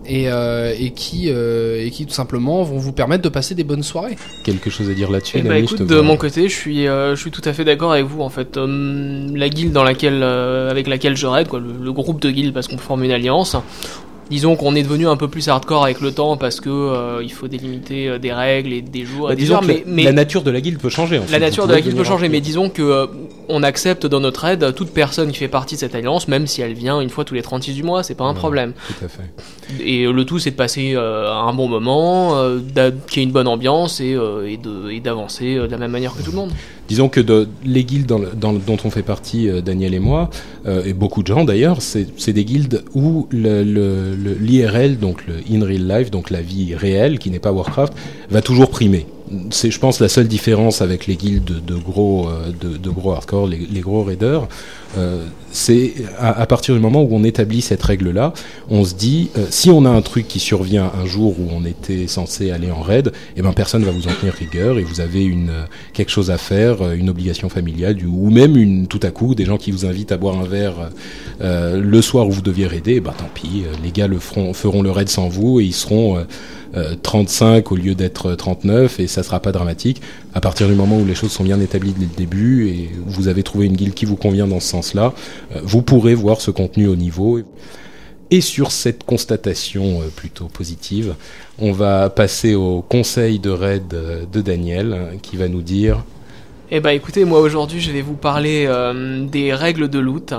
et, euh, et qui euh, et qui tout simplement vont vous permettre de passer des bonnes soirées. Quelque chose à dire là-dessus Eh bah écoute, de vois. mon côté, je suis, euh, je suis tout à fait d'accord avec vous en fait. La guilde dans laquelle, euh, avec laquelle je raid, quoi, le, le groupe de guildes parce qu'on forme une alliance. Disons qu'on est devenu un peu plus hardcore avec le temps parce que euh, il faut délimiter euh, des règles et des jours Bah, et des disons heures, que mais, la, mais la nature de la guilde peut changer. ensuite. la nature de la guilde peut changer. Mais disons que euh, on accepte dans notre aide toute personne qui fait partie de cette alliance, même si elle vient une fois tous les 36 du mois, c'est pas un Ouais. problème. Tout à fait. Et le tout, c'est de passer euh, un bon moment, qu'il y ait une bonne ambiance et, d'avancer de la même manière que tout le monde. Disons que de, les guildes dans dans dont on fait partie, euh, Daniel et moi, euh, et beaucoup de gens d'ailleurs, c'est des guildes où l'IRL, donc le in real life, donc la vie réelle, qui n'est pas Warcraft, va toujours primer. C'est, je pense, la seule différence avec les guildes de, gros, euh, de, gros hardcore, les, gros raiders, euh, c'est à, partir du moment où on établit cette règle-là, on se dit, euh, si on a un truc qui survient un jour où on était censé aller en raid, eh ben personne va vous en tenir rigueur et vous avez une euh, quelque chose à faire, une obligation familiale, ou même une tout à coup des gens qui vous invitent à boire un verre le soir où vous deviez raider, bah tant pis, les gars le feront, feront le raid sans vous et ils seront 35 au lieu d'être 39 et ça sera pas dramatique. À partir du moment où les choses sont bien établies dès le début et vous avez trouvé une guilde qui vous convient dans ce sens-là, vous pourrez voir ce contenu au niveau. Et sur cette constatation plutôt positive, on va passer au conseil de raid de Daniel qui va nous dire eh bah écoutez, moi aujourd'hui je vais vous parler euh, des règles de loot.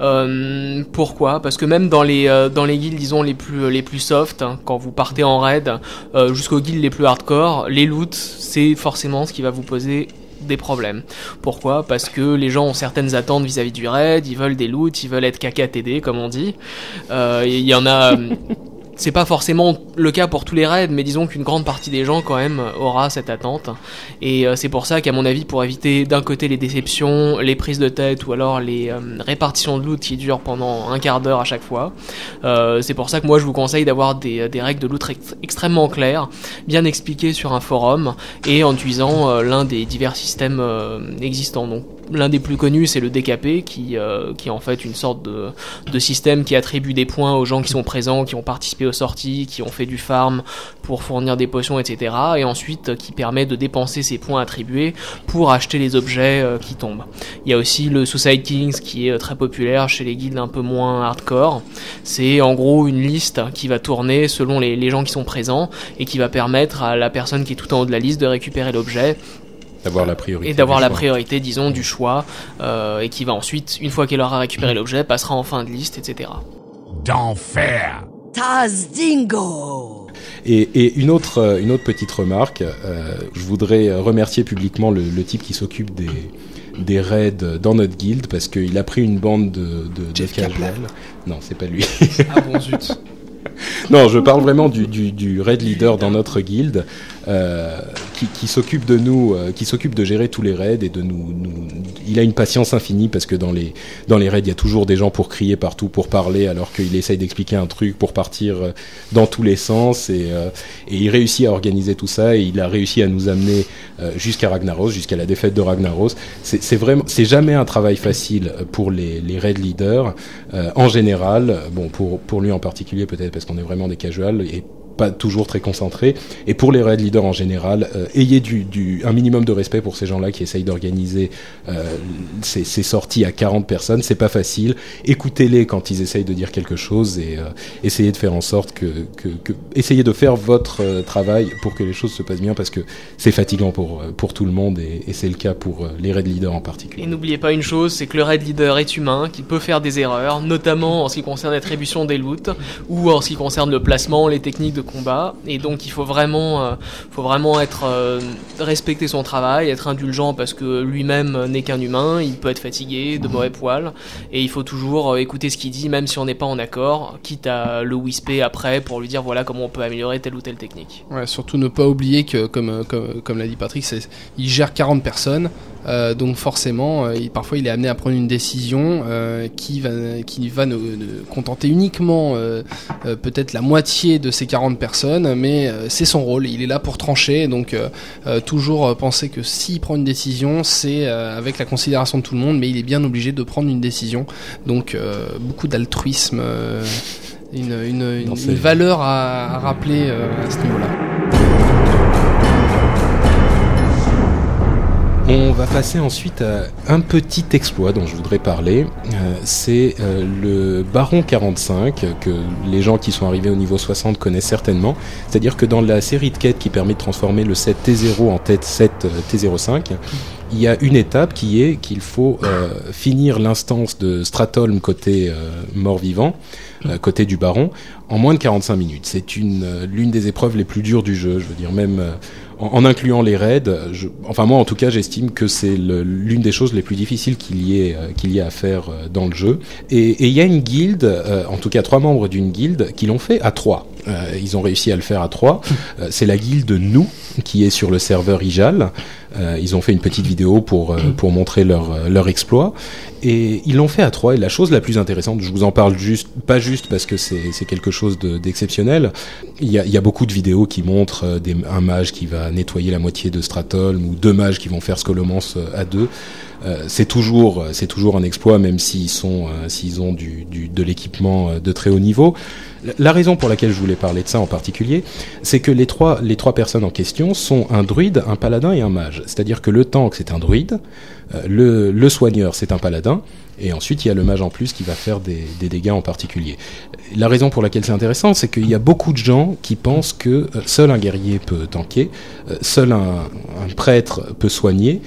Euh, pourquoi? Parce que même dans les euh, dans les guildes disons les plus les plus soft, hein, quand vous partez en raid, jusqu'aux guildes les plus hardcore, les loots c'est forcément ce qui va vous poser des problèmes. Pourquoi? Parce que les gens ont certaines attentes vis-à-vis du raid, ils veulent des loots, ils veulent être KKTD comme on dit. Il y en a c'est pas forcément le cas pour tous les raids, mais disons qu'une grande partie des gens quand même aura cette attente. Et euh, c'est pour ça qu'à mon avis, pour éviter d'un côté les déceptions, les prises de tête ou alors les euh, répartitions de loot qui durent pendant un quart d'heure à chaque fois, euh, c'est pour ça que moi je vous conseille d'avoir des, règles de loot extrêmement claires, bien expliquées sur un forum et en utilisant l'un des divers systèmes existants. L'un des plus connus c'est le DKP qui, qui est en fait une sorte de, de système qui attribue des points aux gens qui sont présents, qui ont participé au sorties, qui ont fait du farm pour fournir des potions, etc. Et ensuite euh, qui permet de dépenser ces points attribués pour acheter les objets euh, qui tombent. Il y a aussi le Suicide Kings qui est euh, très populaire chez les guildes un peu moins hardcore. C'est en gros une liste qui va tourner selon les, gens qui sont présents et qui va permettre à la personne qui est tout en haut de la liste de récupérer l'objet d'avoir la priorité et d'avoir la priorité disons du choix et qui va ensuite une fois qu'elle aura récupéré l'objet passera en fin de liste etc d'enfer. Tazdingo et, et, une autre euh, une autre petite remarque, euh, je voudrais remercier publiquement le, le type qui s'occupe des des raids dans notre guilde parce qu'il a pris une bande de de, Jeff de Non, c'est pas lui. ah bon zut. non, je parle vraiment du, du, du raid leader dans notre guilde euh, qui, s'occupe de nous, euh, qui s'occupe de gérer tous les raids et de nous, Il a une patience infinie parce que dans les dans les raids, il y a toujours des gens pour crier partout, pour parler, alors qu'il essaye d'expliquer un truc, pour partir euh, dans tous les sens et, et il réussit à organiser tout ça et il a réussi à nous amener jusqu'à Ragnaros, jusqu'à la défaite de Ragnaros. C'est vraiment, c'est jamais un travail facile pour les, les raid leaders en général. Bon, pour pour lui en particulier peut-être parce qu'on est vraiment des casuals et pas toujours très concentré. Et pour les raid leaders en général, euh, ayez du, du, un minimum de respect pour ces gens-là qui essayent d'organiser euh, ces, ces, sorties à 40 personnes. C'est pas facile. Écoutez-les quand ils essayent de dire quelque chose et euh, essayez de faire en sorte que, que, que essayez de faire votre travail pour que les choses se passent bien parce que c'est fatigant pour pour tout le monde et c'est le cas pour les raid leaders en particulier. Et n'oubliez pas une chose, c'est que le raid leader est humain, qu'il peut faire des erreurs, notamment en ce qui concerne l'attribution des loots ou en ce qui concerne le placement, les techniques de combat et donc il faut vraiment, euh, faut vraiment être euh, respecter son travail, être indulgent parce que lui-même n'est qu'un humain, il peut être fatigué, de mauvais poils et il faut toujours euh, écouter ce qu'il dit même si on n'est pas en accord, quitte à le whisper après pour lui dire voilà comment on peut améliorer telle ou telle technique. Ouais, surtout ne pas oublier que comme comme, comme l'a dit Patrick, il gère 40 personnes. Euh, donc forcément, euh, il, parfois il est amené à prendre une décision euh, qui va, qui va ne, contenter uniquement peut-être la moitié de ces 40 personnes, mais c'est son rôle, il est là pour trancher, donc toujours penser que s'il prend une décision, c'est avec la considération de tout le monde, mais il est bien obligé de prendre une décision. Donc beaucoup d'altruisme, une, une, une, valeur à, à rappeler à ce niveau-là. On va passer ensuite à un petit exploit dont je voudrais parler. Euh, c'est euh, le Baron 45 que les gens qui sont arrivés au niveau 60 connaissent certainement. C'est-à-dire que dans la série de quêtes qui permet de transformer le 7 T0 en tête 7 T05, il y a une étape qui est qu'il faut euh, finir l'instance de Stratholm côté mort-vivant, côté du Baron, en moins de 45 minutes. C'est une l'une des épreuves les plus dures du jeu. Je veux dire même en, incluant les raids, je, enfin moi en tout cas j'estime que c'est l'une des choses les plus difficiles qu'il y ait euh, qu'il y ait à faire euh, dans le jeu. Et il y a une guilde, euh, en tout cas trois membres d'une guilde, qui l'ont fait à trois. ils ont réussi à le faire à trois. c'est la guilde Nous qui est sur le serveur Ijal. ils ont fait une petite vidéo pour pour montrer leur leur exploit et ils l'ont fait à trois. Et la chose la plus intéressante, je vous en parle juste, pas juste parce que c'est quelque chose d'exceptionnel. il, y a, il y a beaucoup de vidéos qui montrent des, un mage qui va nettoyer la moitié de Stratholm ou deux mages qui vont faire Scolomance euh, à deux. c'est toujours c'est toujours un exploit même s'ils sont s'ils ont du, du de l'équipement de très haut niveau. La raison pour laquelle je voulais parler de ça en particulier, c'est que les trois, les trois personnes en question sont un druide, un paladin et un mage. C'est-à-dire que le tank, c'est un druide, euh, le, le, soigneur, c'est un paladin, et ensuite il y a le mage en plus qui va faire des, dégâts en particulier. La raison pour laquelle c'est intéressant, c'est qu'il y a beaucoup de gens qui pensent que euh, seul un guerrier peut tanker, euh, seul un, prêtre peut soigner.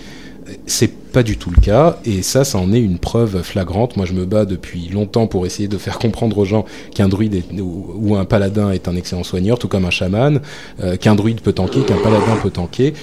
C'est pas du tout le cas, et ça, ça en est une preuve flagrante. Moi, je me bats depuis longtemps pour essayer de faire comprendre aux gens qu'un druide ou, un paladin est un excellent soigneur, tout comme un chaman, euh, qu'un druide peut tanker, qu'un paladin peut tanker.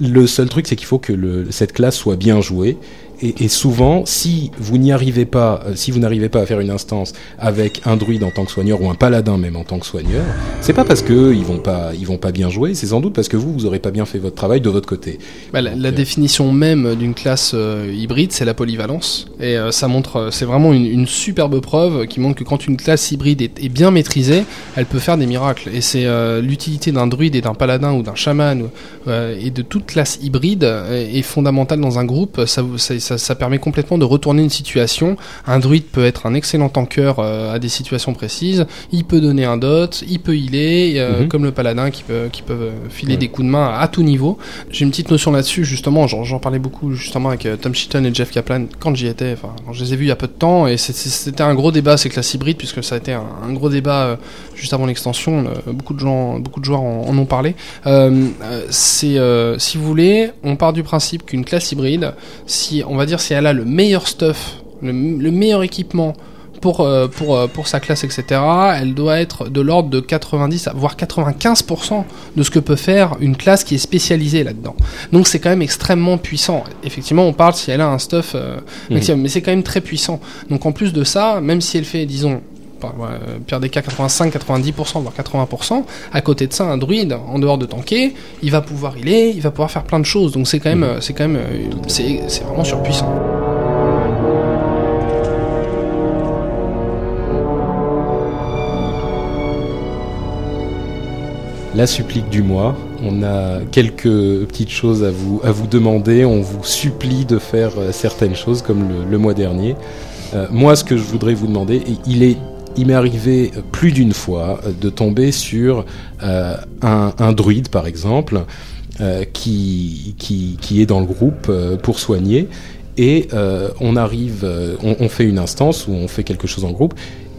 Le seul truc, c'est qu'il faut que cette classe soit bien jouée et, souvent, si vous n'y arrivez pas, euh, si vous n'arrivez pas à faire une instance avec un druide en tant que soigneur ou un paladin même en tant que soigneur, c'est pas parce que ils vont pas, ils vont pas bien jouer, c'est sans doute parce que vous, vous aurez pas bien fait votre travail de votre côté. Bah, la, euh, définition même d'une classe euh, hybride, c'est la polyvalence, et ça montre, c'est vraiment une, une, superbe preuve qui montre que quand une classe hybride est, est bien maîtrisée, elle peut faire des miracles. Et c'est l'utilité d'un druide et d'un paladin ou d'un chaman et de toute classe hybride est fondamentale dans un groupe. Ça, ça, ça, permet complètement de retourner une situation. Un druide peut être un excellent tanker euh, à des situations précises. Il peut donner un dot, il peut healer, euh, mhm. comme le paladin qui peut, qui peut filer des coups de main à, tout niveau. J'ai une petite notion là-dessus, justement. J'en parlais beaucoup justement avec euh, Tom Sheaton et Jeff Kaplan quand j'y étais. Enfin, je les ai vus il y a peu de temps et c'était un gros débat, c'est classe hybride, puisque ça a été un, gros débat juste avant l'extension. beaucoup de gens, beaucoup de joueurs en, en ont parlé. c'est, si vous voulez, on part du principe qu'une classe hybride, si on va dire si elle a le meilleur stuff, le, meilleur équipement pour, euh, pour, euh, pour sa classe, etc., elle doit être de l'ordre de 90, voire 95% de ce que peut faire une classe qui est spécialisée là-dedans. Donc c'est quand même extrêmement puissant. Effectivement, on parle si elle a un stuff euh, mhm. mais c'est quand même très puissant. Donc en plus de ça, même si elle fait, disons, pire des cas 85-90% voire 80%. À côté de ça, un druide, en dehors de tanker, il va pouvoir healer, il va pouvoir faire plein de choses. Donc c'est quand même, mhm. c'est quand même, euh, c'est vraiment surpuissant. La supplique du mois. On a quelques petites choses à vous, à vous demander. On vous supplie de faire euh, certaines choses comme le, mois dernier. Euh, moi, ce que je voudrais vous demander, il est il m'est arrivé plus d'une fois de tomber sur euh, un, druide, par exemple, euh, qui, qui, est dans le groupe euh, pour soigner. Et on arrive, on, fait une instance où on fait quelque chose en groupe,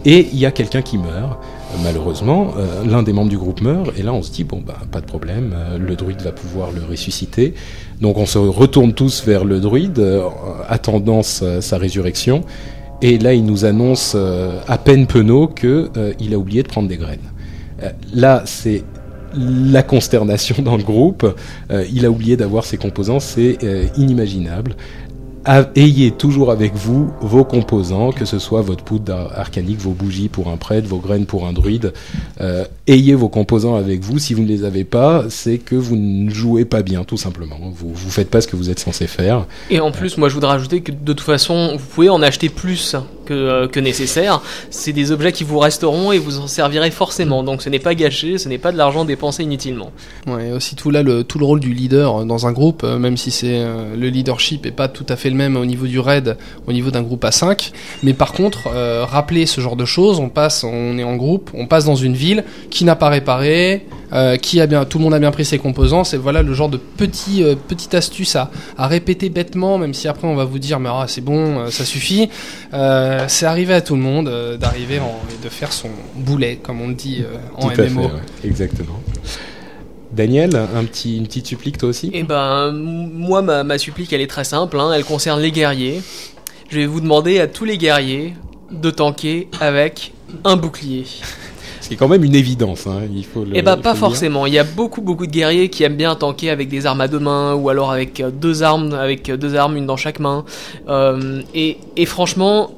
et il y a quelqu'un qui meurt. Malheureusement, l'un des membres du groupe meurt, et là on se dit bon bah pas de problème, le druide va pouvoir le ressusciter. Donc on se retourne tous vers le druide, attendant sa résurrection. Et là, il nous annonce euh, à peine penaud qu'il euh, a oublié de prendre des graines. Euh, là, c'est la consternation dans le groupe. il a oublié d'avoir ses composants, c'est inimaginable ayez toujours avec vous vos composants, que ce soit votre poudre arcanique, vos bougies pour un prêtre, vos graines pour un druide. Euh, ayez vos composants avec vous. Si vous ne les avez pas, c'est que vous ne jouez pas bien, tout simplement. Vous vous faites pas ce que vous êtes censé faire. Et en plus, moi, je voudrais rajouter que de toute façon, vous pouvez en acheter plus que, euh, que nécessaire. C'est des objets qui vous resteront et vous en servirez forcément. Donc, ce n'est pas gâché, ce n'est pas de l'argent dépensé inutilement. Ouais, aussi tout là le tout le rôle du leader dans un groupe, euh, même si c'est le leadership est pas tout à fait même au niveau du raid, au niveau d'un groupe à 5. Mais par contre, euh, rappeler ce genre de choses, on passe, on est en groupe, on passe dans une ville qui n'a pas réparé, euh, qui a bien, tout le monde a bien pris ses composants. C'est voilà le genre de petit, euh, petite astuce à, à, répéter bêtement, même si après on va vous dire mais ah, c'est bon, ça suffit. c'est arrivé à tout le monde d'arriver et de faire son boulet, comme on le dit en MMO. Exactement. Daniel, un petit, une petite supplique toi aussi? Eh ben, moi, ma, ma, supplique, elle est très simple. Hein. elle concerne les guerriers. Je vais vous demander à tous les guerriers de tanker avec un bouclier. C'est quand même une évidence, hein. il faut le. Eh ben, pas forcément. Il y a beaucoup, beaucoup de guerriers qui aiment bien tanker avec des armes à deux mains ou alors avec euh, deux armes, avec euh, deux armes, une dans chaque main. Euh, et, et franchement,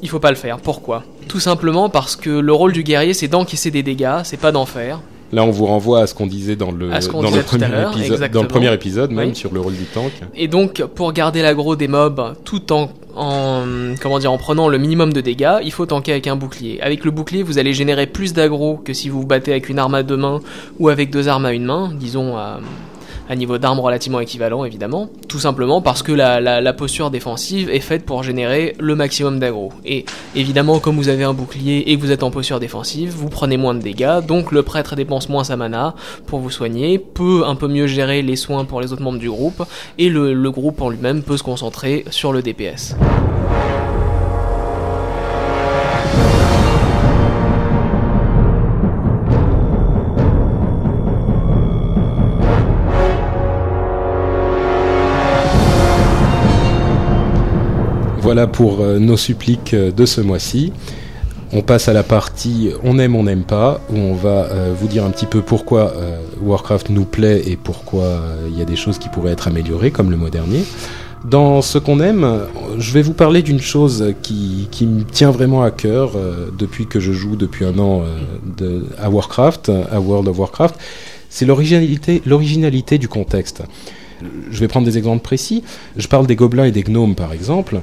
il faut pas le faire. Pourquoi? Tout simplement parce que le rôle du guerrier, c'est d'encaisser des dégâts, c'est pas d'en faire. Là, on vous renvoie à ce qu'on disait dans le, dans, le premier épisode, dans le premier épisode, même sur le rôle du tank. Et donc, pour garder l'aggro des mobs tout en, en, comment dire, en prenant le minimum de dégâts, il faut tanker avec un bouclier. Avec le bouclier, vous allez générer plus d'aggro que si vous vous battez avec une arme à deux mains ou avec deux armes à une main, disons à un niveau d'armes relativement équivalent évidemment, tout simplement parce que la, posture défensive est faite pour générer le maximum d'aggro. Et évidemment, comme vous avez un bouclier et que vous êtes en posture défensive, vous prenez moins de dégâts, donc le prêtre dépense moins sa mana pour vous soigner, peut un peu mieux gérer les soins pour les autres membres du groupe, et le groupe en lui-même peut se concentrer sur le DPS. Voilà pour euh, nos suppliques euh, de ce mois-ci. On passe à la partie on aime, on n'aime pas, où on va euh, vous dire un petit peu pourquoi Warcraft nous plaît et pourquoi il y a des choses qui pourraient être améliorées, comme le mois dernier. Dans ce qu'on aime, je vais vous parler d'une chose qui, me tient vraiment à cœur depuis que je joue depuis un an à Warcraft, à World of Warcraft. C'est l'originalité du contexte je vais prendre des exemples précis. Je parle des gobelins et des gnomes, par exemple,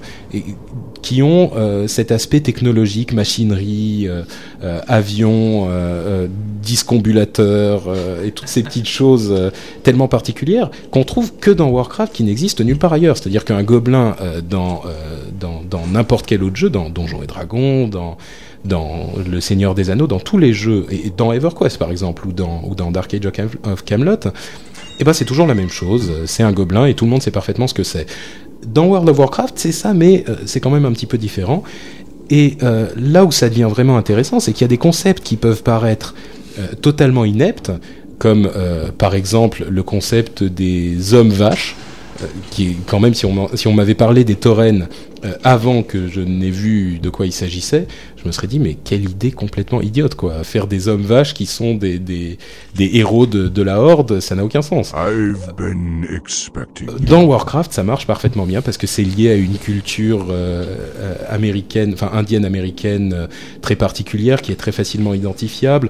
qui ont euh, cet aspect technologique, machinerie, euh, euh, avion, discombulateur et toutes ces petites choses tellement particulières qu'on trouve que dans Warcraft, qui n'existent nulle part ailleurs. C'est-à-dire qu'un gobelin dans dans n'importe quel autre jeu, dans Donjons et Dragons, dans dans Le Seigneur des Anneaux, dans tous les jeux, et dans EverQuest par exemple, ou dans, ou dans Dark Age of Camelot, eh ben c'est toujours la même chose, c'est un gobelin et tout le monde sait parfaitement ce que c'est. Dans World of Warcraft, c'est ça, mais euh, c'est quand même un petit peu différent. Et euh, là où ça devient vraiment intéressant, c'est qu'il y a des concepts qui peuvent paraître euh, totalement ineptes, comme par exemple le concept des hommes vaches, qui quand même si on, si on m'avait parlé des taurennes avant que je n'ai vu de quoi il s'agissait, je me serais dit, mais quelle idée complètement idiote, quoi. Faire des hommes vaches qui sont des, des, des héros de, de, la horde, ça n'a aucun sens. Dans Warcraft, ça marche parfaitement bien parce que c'est lié à une culture euh, euh, américaine, enfin indienne américaine euh, très particulière qui est très facilement identifiable.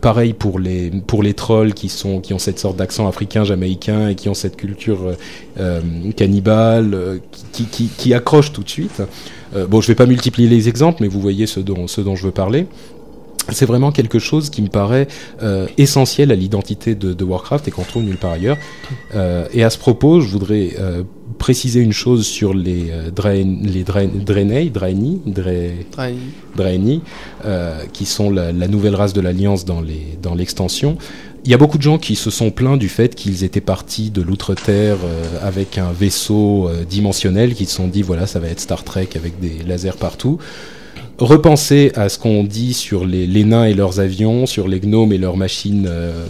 pareil pour les, pour les trolls qui, sont, qui ont cette sorte d'accent africain, jamaïcain et qui ont cette culture cannibale qui, qui, qui accroche tout de suite. Euh, bon, je vais pas multiplier les exemples, mais vous voyez ce dont, ce dont je veux parler c'est vraiment quelque chose qui me paraît euh, essentiel à l'identité de, Warcraft et qu'on trouve nulle part ailleurs. Euh, et à ce propos, je voudrais préciser une chose sur les Drain, les Draenei, Draenei, Draenei, qui sont la, la, nouvelle race de l'Alliance dans les dans l'extension. Il y a beaucoup de gens qui se sont plaints du fait qu'ils étaient partis de l'outre-terre euh, avec un vaisseau euh, dimensionnel, qui se sont dit voilà, ça va être Star Trek avec des lasers partout repenser à ce qu'on dit sur les, nains et leurs avions, sur les gnomes et leurs machines euh,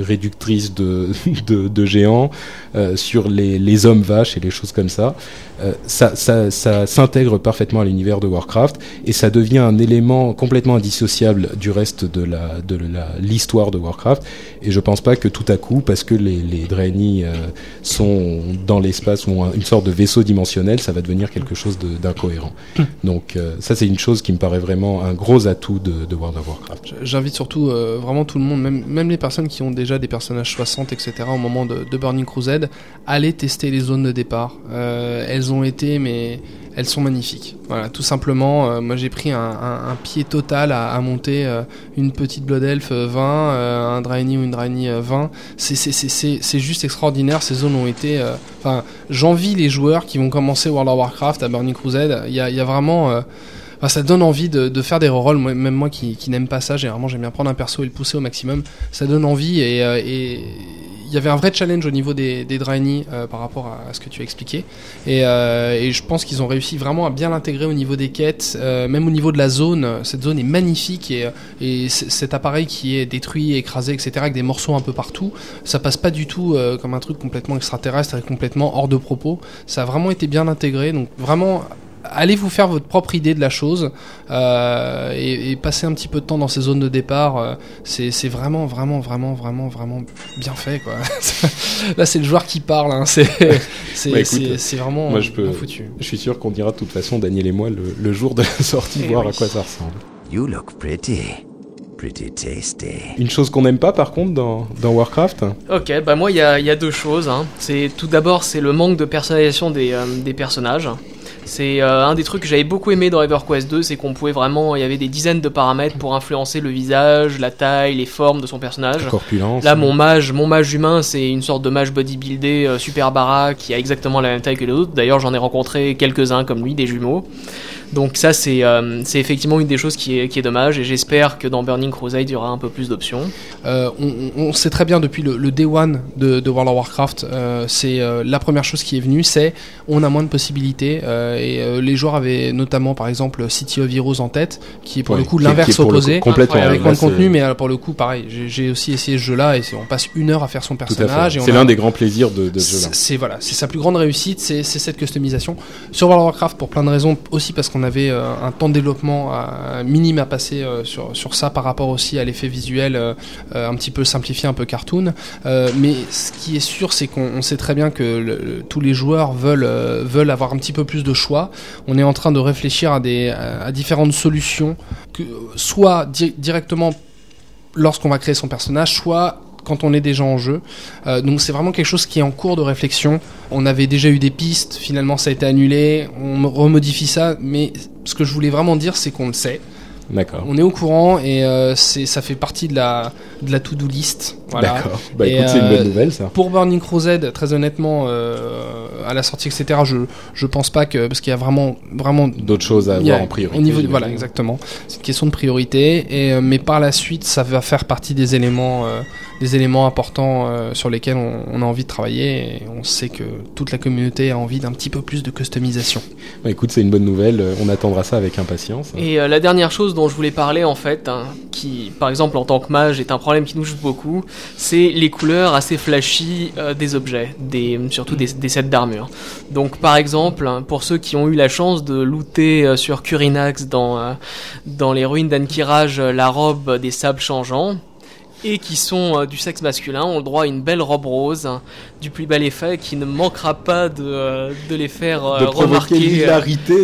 réductrices de, de, géants, euh, sur les, hommes vaches et les choses comme ça. Euh, ça, ça, s'intègre parfaitement à l'univers de Warcraft et ça devient un élément complètement indissociable du reste de la de l'histoire de Warcraft. Et je pense pas que tout à coup, parce que les, les Draenei sont dans l'espace ou une sorte de vaisseau dimensionnel, ça va devenir quelque chose d'incohérent. Hmm. Donc ça c'est une chose qui me paraît vraiment un gros atout de, World of Warcraft. J'invite surtout euh, vraiment tout le monde, même, même, les personnes qui ont déjà des personnages 60, etc., au moment de, Burning Crusade, aller tester les zones de départ. Euh, elles ont été, mais elles sont magnifiques. Voilà, tout simplement, euh, moi j'ai pris un, pied total à, monter une petite Blood Elf 20, un Draenei ou une Draenei 20. C'est juste extraordinaire, ces zones ont été... Enfin, j'envie les joueurs qui vont commencer World of Warcraft à Burning Crusade. Il y a, y a, vraiment ça donne envie de, faire des rerolls. même moi qui, n'aime pas ça, généralement j'aime bien prendre un perso et le pousser au maximum. Ça donne envie et, euh, il y avait un vrai challenge au niveau des, des euh, par rapport à, ce que tu as expliqué. Euh, et, je pense qu'ils ont réussi vraiment à bien l'intégrer au niveau des quêtes, même au niveau de la zone. Cette zone est magnifique et, et cet appareil qui est détruit, écrasé, etc., avec des morceaux un peu partout, ça passe pas du tout comme un truc complètement extraterrestre et complètement hors de propos. Ça a vraiment été bien intégré. Donc vraiment allez vous faire votre propre idée de la chose euh, et, passer un petit peu de temps dans ces zones de départ. Euh, c'est vraiment, vraiment, vraiment, vraiment, vraiment bien fait. Quoi. Là, c'est le joueur qui parle. Hein. C'est vraiment moi, je peux, foutu. Je suis sûr qu'on dira de toute façon, Daniel et moi, le, jour de la sortie, eh voir à quoi ça ressemble. You look pretty. Pretty tasty. Une chose qu'on n'aime pas par contre dans, dans Warcraft Ok, bah moi il y a, y a, deux choses. Hein. C'est tout d'abord c'est le manque de personnalisation des, euh, des personnages. C'est euh, un des trucs que j'avais beaucoup aimé dans EverQuest 2, c'est qu'on pouvait vraiment, il y avait des dizaines de paramètres pour influencer le visage, la taille, les formes de son personnage. La corpulence. Là, mon mage, mon mage humain, c'est une sorte de mage bodybuildé euh, super bara qui a exactement la même taille que les autres. D'ailleurs, j'en ai rencontré quelques-uns comme lui, des jumeaux. Donc ça, c'est euh, c'est effectivement une des choses qui est, qui est dommage, et j'espère que dans Burning Crusade, il y aura un peu plus d'options. Euh, on, on, sait très bien depuis le, le day one de, de, World of Warcraft, euh, c'est euh, la première chose qui est venue, c'est on a moins de possibilités, euh, et les joueurs avaient notamment par exemple City of Heroes en tête, qui est pour le coup l'inverse opposé, complètement, avec moins de contenu, mais pour le coup pareil, j'ai aussi essayé ce jeu-là, et on passe une heure à faire son personnage. C'est l'un des grands plaisirs de, de ce jeu-là. C'est voilà, c'est sa plus grande réussite, c'est cette customisation. Sur World of Warcraft, pour plein de raisons, aussi parce qu'on avait euh, un temps de développement minime à passer euh, sur, sur ça par rapport aussi à l'effet visuel euh, un petit peu simplifié, un peu cartoon. mais ce qui est sûr, c'est qu'on sait très bien que tous les joueurs veulent, veulent avoir un petit peu plus de choix. On est en train de réfléchir à, des, à différentes solutions, que, soit directement lorsqu'on va créer son personnage, soit quand on est déjà en jeu. Euh, donc c'est vraiment quelque chose qui est en cours de réflexion. On avait déjà eu des pistes, finalement ça a été annulé, on remodifie ça, mais ce que je voulais vraiment dire c'est qu'on le sait. D'accord. On est au courant et euh, c'est ça fait partie de la de la to-do list. Voilà. D'accord. Bah écoute, c'est une bonne euh, nouvelle ça. Pour Burning Crusade, très honnêtement, euh, à la sortie, etc. Je je pense pas que parce qu'il y a vraiment vraiment d'autres choses à avoir en priorité. Au niveau voilà exactement. C'est une question de priorité et mais par la suite, ça va faire partie des éléments des éléments importants euh, sur lesquels on, a envie de travailler et on sait que toute la communauté a envie d'un petit peu plus de customisation. Bah écoute, c'est une bonne nouvelle, euh, on attendra ça avec impatience. Et euh, la dernière chose dont je voulais parler en fait, hein, qui par exemple en tant que mage est un problème qui nous joue beaucoup, c'est les couleurs assez flashy des objets, des, surtout des, des sets d'armure. Donc par exemple, hein, pour ceux qui ont eu la chance de looter sur Curinax dans, dans les ruines d'Ankiraj la robe des sables changeants, et qui sont euh, du sexe masculin ont le droit à une belle robe rose, hein, du plus bel effet qui ne manquera pas de, euh, de les faire euh, de remarquer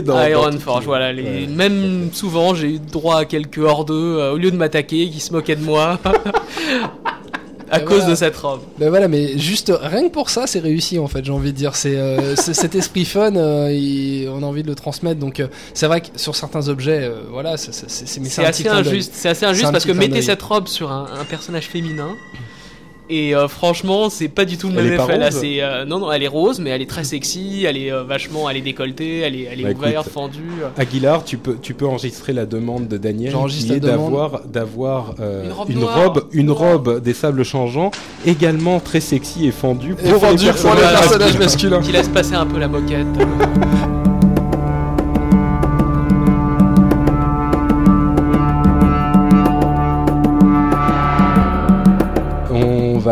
dans, à Ironforge. Voilà, les, même souvent j'ai eu droit à quelques hors d'eux au lieu de m'attaquer qui se moquaient de moi. à cause de cette robe. Ben voilà, mais juste rien que pour ça, c'est réussi en fait. J'ai envie de dire, c'est euh, cet esprit fun, euh, on a envie de le transmettre. Donc euh, c'est vrai que sur certains objets, voilà, c'est assez injuste. C'est assez injuste parce que mettez cette robe sur un, un personnage féminin. Et euh, franchement, c'est pas du tout le même effet là. C'est euh, non non, elle est rose, mais elle est très sexy. Elle est euh, vachement, elle est décolletée, elle est, elle est bah, ouverte, fendue. Aguilar, tu peux, tu peux enregistrer la demande de Daniel qui est d'avoir, d'avoir une robe, une robe, des sables changeants, également très sexy et fendue pour, pour les personnages masculins. Qui laisse passer un peu la moquette.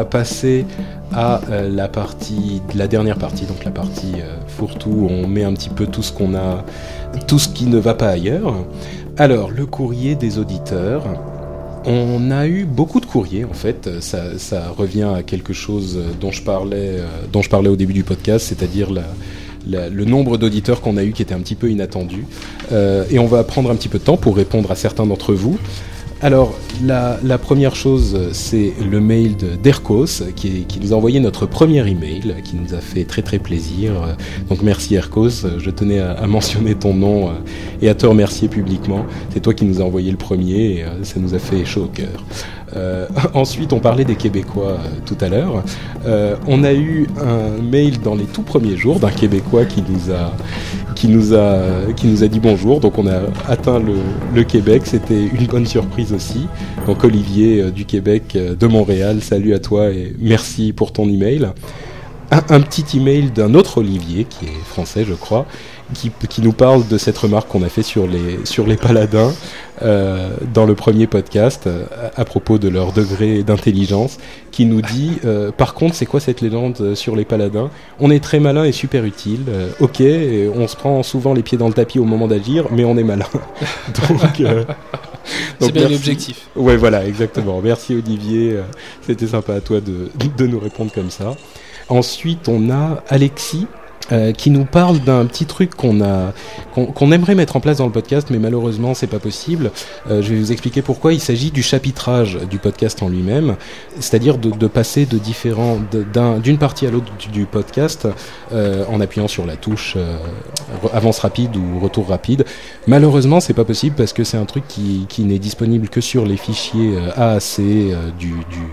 Passer à euh, la partie, la dernière partie, donc la partie euh, fourre-tout, où on met un petit peu tout ce qu'on a, tout ce qui ne va pas ailleurs. Alors, le courrier des auditeurs. On a eu beaucoup de courriers en fait, ça, revient à quelque chose dont je parlais, euh, dont je parlais au début du podcast, c'est-à-dire le nombre d'auditeurs qu'on a eu qui était un petit peu inattendu. Euh, et on va prendre un petit peu de temps pour répondre à certains d'entre vous. Alors, la, première chose, c'est le mail d'Ercos, qui, qui, nous a envoyé notre premier email, qui nous a fait très très plaisir. Donc merci Ercos, je tenais à, mentionner ton nom euh, et à te remercier publiquement. C'est toi qui nous as envoyé le premier et euh, ça nous a fait chaud au cœur. Euh, ensuite, on parlait des Québécois euh, tout à l'heure. Euh, on a eu un mail dans les tout premiers jours d'un Québécois qui nous a qui nous a qui nous a dit bonjour. Donc on a atteint le, Québec. C'était une bonne surprise aussi. Donc Olivier du Québec, de Montréal, salut à toi et merci pour ton email. Un petit email d'un autre Olivier qui est français, je crois, qui, qui, nous parle de cette remarque qu'on a fait sur les, sur les paladins euh, dans le premier podcast euh, à, propos de leur degré d'intelligence, qui nous dit euh, par contre c'est quoi cette légende sur les paladins? On est très malin et super utile. Ok, et on se prend souvent les pieds dans le tapis au moment d'agir, mais on est malin. donc c'est bien l'objectif. Ouais, voilà, exactement. Merci Olivier, c'était sympa à toi de, de nous répondre comme ça. Ensuite, on a Alexis euh, qui nous parle d'un petit truc qu'on a qu'on aimerait mettre en place dans le podcast, mais malheureusement c'est pas possible. Euh, je vais vous expliquer pourquoi. Il s'agit du chapitrage du podcast en lui-même, c'est-à-dire de, de, passer de différents d'une partie à l'autre du, podcast euh, en appuyant sur la touche euh, avance rapide ou retour rapide. Malheureusement c'est pas possible parce que c'est un truc qui, qui n'est disponible que sur les fichiers AAC du, du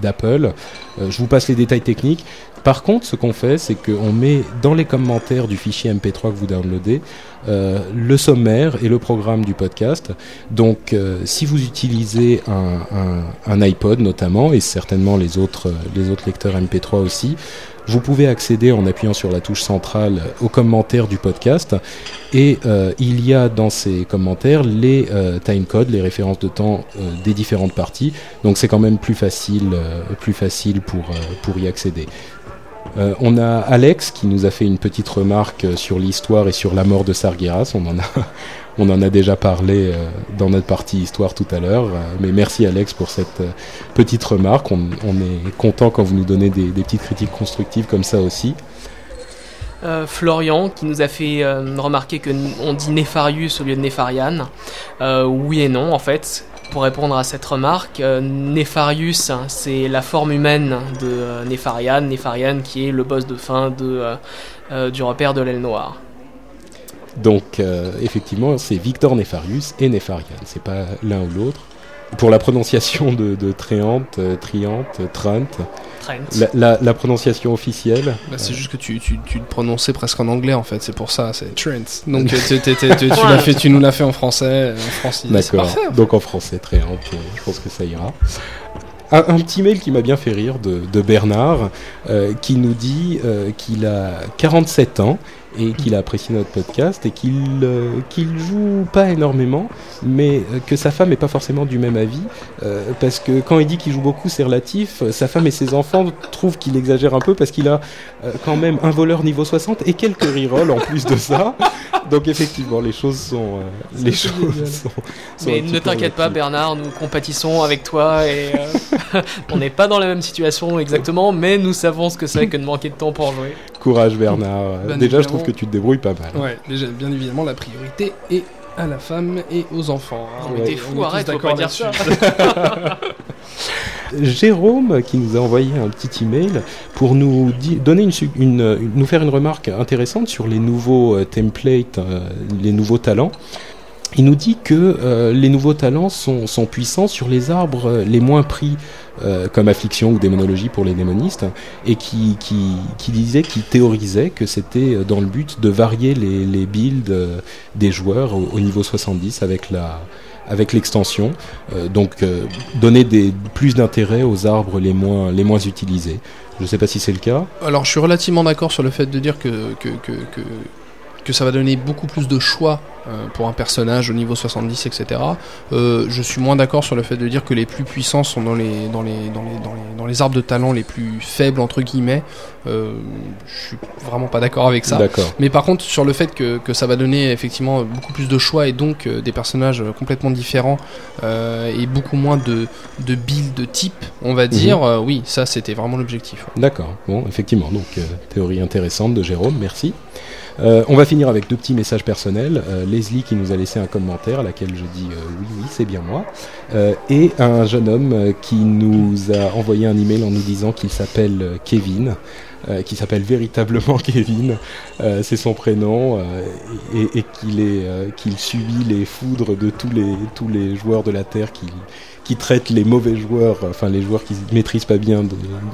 d'Apple. je vous passe les détails techniques. Par contre, ce qu'on fait, c'est qu'on met dans les commentaires du fichier MP3 que vous downloadez euh, le sommaire et le programme du podcast. Donc, euh, si vous utilisez un, iPod notamment, et certainement les autres, les autres lecteurs MP3 aussi, vous pouvez accéder en appuyant sur la touche centrale aux commentaires du podcast et euh, il y a dans ces commentaires les timecodes, les références de temps des différentes parties. Donc c'est quand même plus facile, plus facile pour y accéder. Euh, on a Alex qui nous a fait une petite remarque euh, sur l'histoire et sur la mort de Sargeras. On en a, déjà parlé euh, dans notre partie histoire tout à l'heure. mais merci Alex pour cette petite remarque. On, est content quand vous nous donnez des, petites critiques constructives comme ça aussi. Florian qui nous a fait remarquer que on dit Nefarius au lieu de Nefarian. oui et non en fait pour répondre à cette remarque, euh, Nefarius, c'est la forme humaine de euh, Nefarian, Nefarian qui est le boss de fin euh, du repère de l'aile noire. Donc effectivement, c'est Victor Nefarius et Nefarian, c'est pas l'un ou l'autre. Pour la prononciation de, de Tréante, Triante, Trent, la, prononciation officielle. Bah, C'est juste que tu, tu, tu, le prononçais presque en anglais en fait, c'est pour ça, c'est Trent. Donc tu, tu, fait, tu nous l'as fait en français, en D'accord, donc en français, très je pense que ça ira. Un, petit mail qui m'a bien fait rire de, de Bernard, euh, qui nous dit euh, qu'il a 47 ans et qu'il a apprécié notre podcast et qu'il euh, qu'il joue pas énormément, mais euh, que sa femme est pas forcément du même avis, euh, parce que quand il dit qu'il joue beaucoup, c'est relatif. Sa femme et ses enfants trouvent qu'il exagère un peu parce qu'il a quand même un voleur niveau 60 et quelques rerolls en plus de ça. Donc effectivement, les choses sont les choses sont, Mais ne t'inquiète pas, Bernard, nous compatissons avec toi et on n'est pas dans la même situation exactement, mais nous savons ce que c'est que de manquer de temps pour jouer. Courage, Bernard. Déjà, je trouve que tu te débrouilles pas mal. Ouais, déjà, bien évidemment, la priorité est à la femme et aux enfants. Hein. mais t'es fou, arrête, faut pas dire ça. Jérôme qui nous a envoyé un petit email pour nous donner une, nous faire une remarque intéressante sur les nouveaux euh, templates, euh, les nouveaux talents. Il nous dit que euh, les nouveaux talents sont, sont, puissants sur les arbres les moins pris euh, comme affliction ou démonologie pour les démonistes, et qui, qui, qui disait, qui théorisait que c'était dans le but de varier les, les builds euh, des joueurs au, niveau 70 avec la avec l'extension, euh, donc donner des, plus d'intérêt aux arbres les moins, les moins utilisés. Je ne sais pas si c'est le cas. Alors je suis relativement d'accord sur le fait de dire que, que, que, que que ça va donner beaucoup plus de choix euh, pour un personnage au niveau 70, etc. Euh, je suis moins d'accord sur le fait de dire que les plus puissants sont dans les, dans les, dans les, dans les, dans les arbres de talent les plus faibles, entre guillemets. Euh, je suis vraiment pas d'accord avec ça. Mais par contre, sur le fait que, que, ça va donner effectivement beaucoup plus de choix et donc euh, des personnages complètement différents et beaucoup moins de, de build de type, on va dire, mhm. oui, ça c'était vraiment l'objectif. D'accord, bon, effectivement, donc théorie intéressante de Jérôme, merci. Euh, on va finir avec deux petits messages personnels. Euh, Leslie qui nous a laissé un commentaire à laquelle je dis euh, oui, oui, c'est bien moi. et un jeune homme qui nous a envoyé un email en nous disant qu'il s'appelle Kevin. qui s'appelle véritablement Kevin, c'est son prénom, et, et qu'il subit les foudres de tous les tous les joueurs de la terre qui qui traite les mauvais joueurs, enfin les joueurs qui maîtrisent pas bien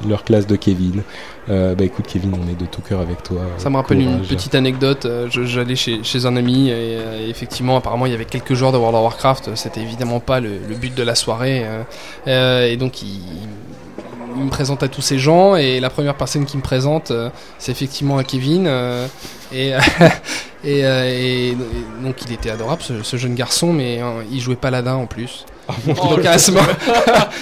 leur classe de Kevin. Euh, bah écoute Kevin, on est de tout cœur avec toi. Ça me rappelle une petite anecdote. Euh, j'allais chez, chez, un ami et, euh, effectivement apparemment il y avait quelques joueurs de World of Warcraft. C'était évidemment pas le, but de la soirée et donc il, me présente à tous ces gens et la première personne qui me présente c'est effectivement Kevin et, et, donc il était adorable ce, ce jeune garçon mais il jouait paladin en plus. Donc à ce, moment...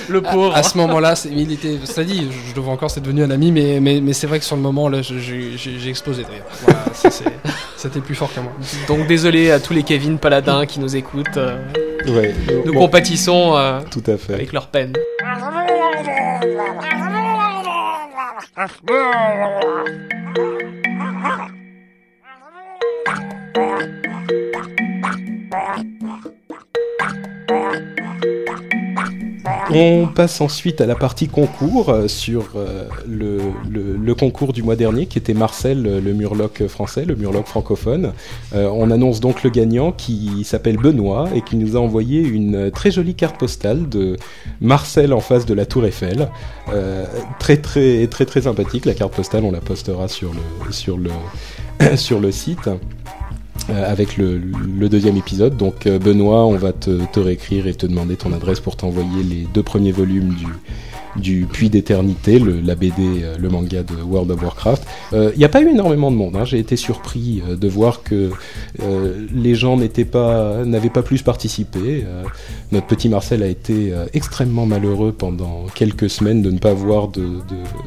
le pauvre. À, ce moment-là, il était, ça dit, je le vois encore, c'est devenu un ami, mais, mais, mais c'est vrai que sur le moment, là, j'ai explosé de rire. Voilà, c'était plus fort que moi. Donc désolé à tous les Kevin Paladins qui nous écoutent. Euh, ouais, nous compatissons euh, tout à fait. avec leur peine. On passe ensuite à la partie concours euh, sur euh, le, concours du mois dernier qui était Marcel, le murloc français, le murloc francophone. Euh, on annonce donc le gagnant qui s'appelle Benoît et qui nous a envoyé une très jolie carte postale de Marcel en face de la Tour Eiffel. très très très sympathique la carte postale, on la postera sur le site. Euh, avec le, deuxième épisode. Donc euh, Benoît, on va te, réécrire et te demander ton adresse pour t'envoyer les deux premiers volumes du, du Puits d'éternité, la BD, euh, le manga de World of Warcraft. Il euh, n'y a pas eu énormément de monde. Hein. J'ai été surpris euh, de voir que les gens n'étaient pas, n'avaient pas plus participé. notre petit Marcel a été extrêmement malheureux pendant quelques semaines de ne pas voir de,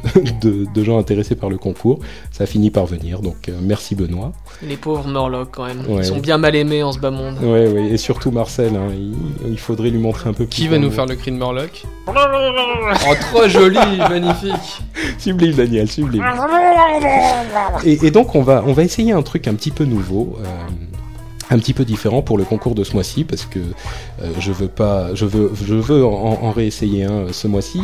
de, de, gens intéressés par le concours. Ça a fini par venir. Donc merci Benoît. Les pauvres Morlocks quand même. Ils sont bien mal aimés en ce bas monde. Oui, oui. Et surtout Marcel. Hein. il, faudrait lui montrer un peu. Qui va nous faire le cri de Morlock? Trop joli, magnifique. Sublime, Daniel, sublime. Et, donc, on va, on va essayer un truc un petit peu nouveau. Euh, un petit peu différent pour le concours de ce mois-ci parce que euh, je veux pas, je veux, je veux en, réessayer un euh, ce mois-ci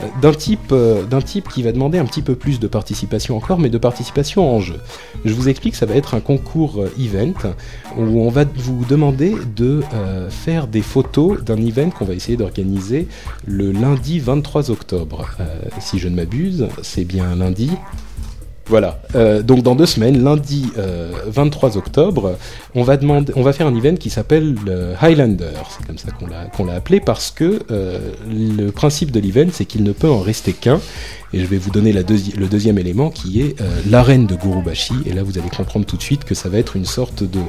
euh, d'un type, d'un type qui va demander un petit peu plus de participation encore, mais de participation en jeu. Je vous explique, ça va être un concours event où on va vous demander de faire des photos d'un event qu'on va essayer d'organiser le lundi 23 octobre. si je ne m'abuse, c'est bien lundi. Voilà. Euh, donc dans deux semaines, lundi 23 euh, octobre, on va faire un event qui s'appelle le Highlander. C'est comme ça qu'on l'a qu'on l'a appelé parce que euh, le principe de l'event, c'est qu'il ne peut en rester qu'un. Et je vais vous donner la le deuxième élément qui est l'arène de Gurubashi. Et là, vous allez comprendre tout de suite que ça va être une sorte de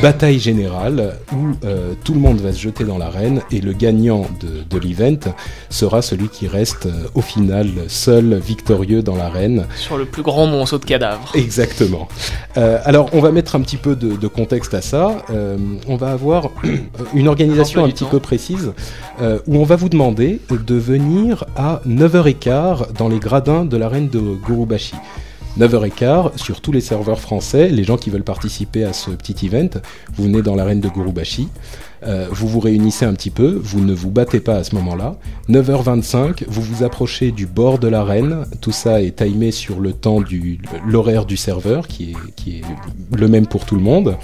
bataille générale où euh, tout le monde va se jeter dans l'arène et le gagnant de, de l'event sera celui qui reste euh, au final seul victorieux dans l'arène. Sur le plus grand monceau de cadavres. Exactement. Euh, alors on va mettre un petit peu de, de contexte à ça. Euh, on va avoir une organisation un petit peu précise euh, où on va vous demander de venir à 9h15 dans les gradins de l'arène de Gurubashi. 9h15 sur tous les serveurs français, les gens qui veulent participer à ce petit event, vous venez dans l'arène de Gurubashi, euh, vous vous réunissez un petit peu, vous ne vous battez pas à ce moment-là. 9h25, vous vous approchez du bord de l'arène, tout ça est timé sur le temps du l'horaire du serveur qui est, qui est le même pour tout le monde.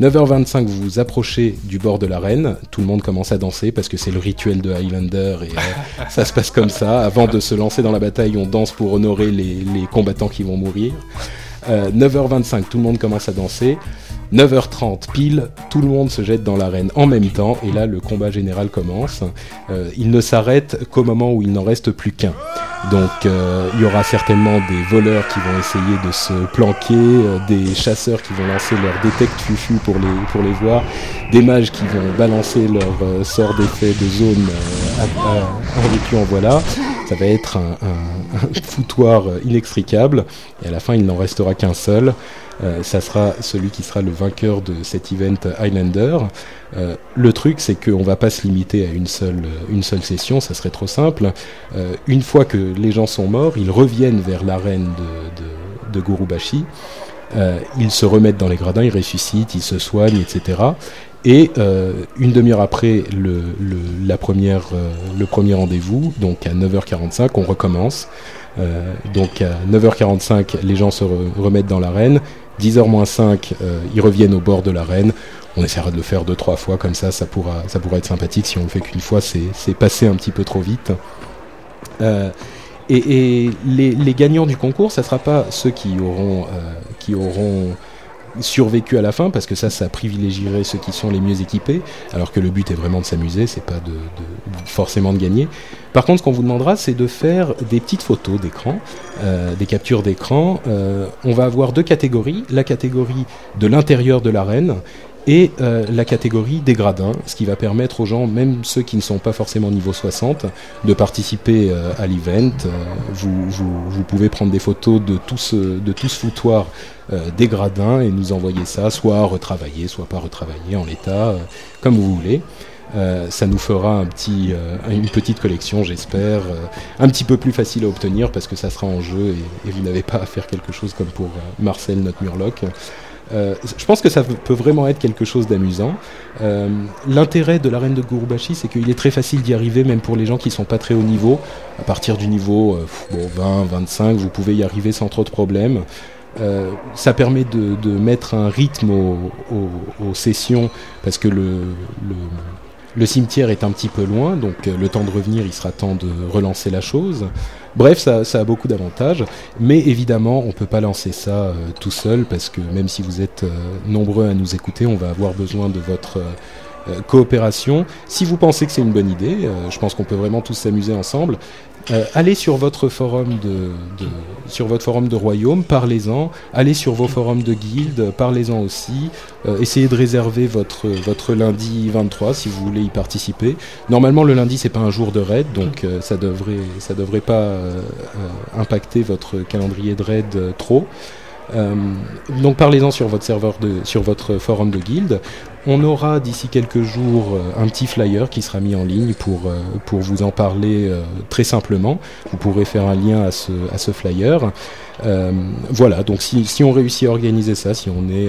9h25, vous vous approchez du bord de l'arène, tout le monde commence à danser parce que c'est le rituel de Highlander et euh, ça se passe comme ça. Avant de se lancer dans la bataille, on danse pour honorer les, combattants qui vont mourir. 9h25, euh, tout le monde commence à danser. 9h30 pile, tout le monde se jette dans l'arène en même temps et là le combat général commence. Euh, il ne s'arrête qu'au moment où il n'en reste plus qu'un. Donc euh, il y aura certainement des voleurs qui vont essayer de se planquer, euh, des chasseurs qui vont lancer leur détecte fufu pour les, pour les voir, des mages qui vont balancer leur sort d'effet de zone en vécu en voilà. Ça va être un, foutoir inextricable et à la fin il n'en restera qu'un seul. Euh, ça sera celui qui sera le vainqueur de cet event Highlander. Euh, le truc, c'est qu'on va pas se limiter à une seule, une seule session, ça serait trop simple. Euh, une fois que les gens sont morts, ils reviennent vers l'arène de, de, de Gurubashi. ils se remettent dans les gradins, ils ressuscitent, ils se soignent, etc. Et une demi-heure après le, le, la première, le premier rendez-vous, donc à 9h45, on recommence. donc à 9h45, les gens se remettent dans l'arène. 10h moins 5, euh, ils reviennent au bord de l'arène. On essaiera de le faire deux, trois fois, comme ça, ça pourra, ça pourra être sympathique. Si on le fait qu'une fois, c'est passé un petit peu trop vite. Euh, et, les, gagnants du concours, ça sera pas ceux qui auront, euh, qui auront survécu à la fin parce que ça ça privilégierait ceux qui sont les mieux équipés alors que le but est vraiment de s'amuser c'est pas forcément de gagner. Par contre ce qu'on vous demandera c'est de faire des petites photos d'écran euh, des captures d'écran. Euh, on va avoir deux catégories. La catégorie de l'intérieur de l'arène et euh, la catégorie des gradins, ce qui va permettre aux gens, même ceux qui ne sont pas forcément niveau 60, de participer euh, à l'event. Euh, vous, pouvez prendre des photos de tout ce, foutoir des gradins et nous envoyer ça, soit retravaillé, soit pas retravaillé en l'état, comme vous voulez. Ça nous fera une petite collection, j'espère, un petit peu plus facile à obtenir parce que ça sera en jeu et vous n'avez pas à faire quelque chose comme pour Marcel, notre Murloc. Je pense que ça peut vraiment être quelque chose d'amusant. L'intérêt de l'arène de Gurubashi, c'est qu'il est très facile d'y arriver, même pour les gens qui sont pas très haut niveau. À partir du niveau bon, 20, 25, vous pouvez y arriver sans trop de problèmes. Euh, ça permet de, mettre un rythme aux, sessions parce que le, cimetière est un petit peu loin, donc euh, le temps de revenir, il sera temps de relancer la chose. Bref, ça, a beaucoup d'avantages, mais évidemment, on ne peut pas lancer ça euh, tout seul parce que même si vous êtes nombreux à nous écouter, on va avoir besoin de votre coopération. Si vous pensez que c'est une bonne idée, je pense qu'on peut vraiment tous s'amuser ensemble. Euh, allez sur votre forum de, sur votre forum de royaume, parlez-en. Allez sur vos forums de guildes, parlez-en aussi. Euh, essayez de réserver votre votre lundi 23 si vous voulez y participer. Normalement, le lundi c'est pas un jour de raid, donc euh, ça devrait ça devrait pas impacter votre calendrier de raid trop. Euh, donc parlez-en sur votre serveur de, sur votre forum de guilde. On aura d'ici quelques jours euh, un petit flyer qui sera mis en ligne pour, euh, pour vous en parler très simplement. Vous pourrez faire un lien à ce, flyer. voilà, donc si, si, on réussit à organiser ça, si on est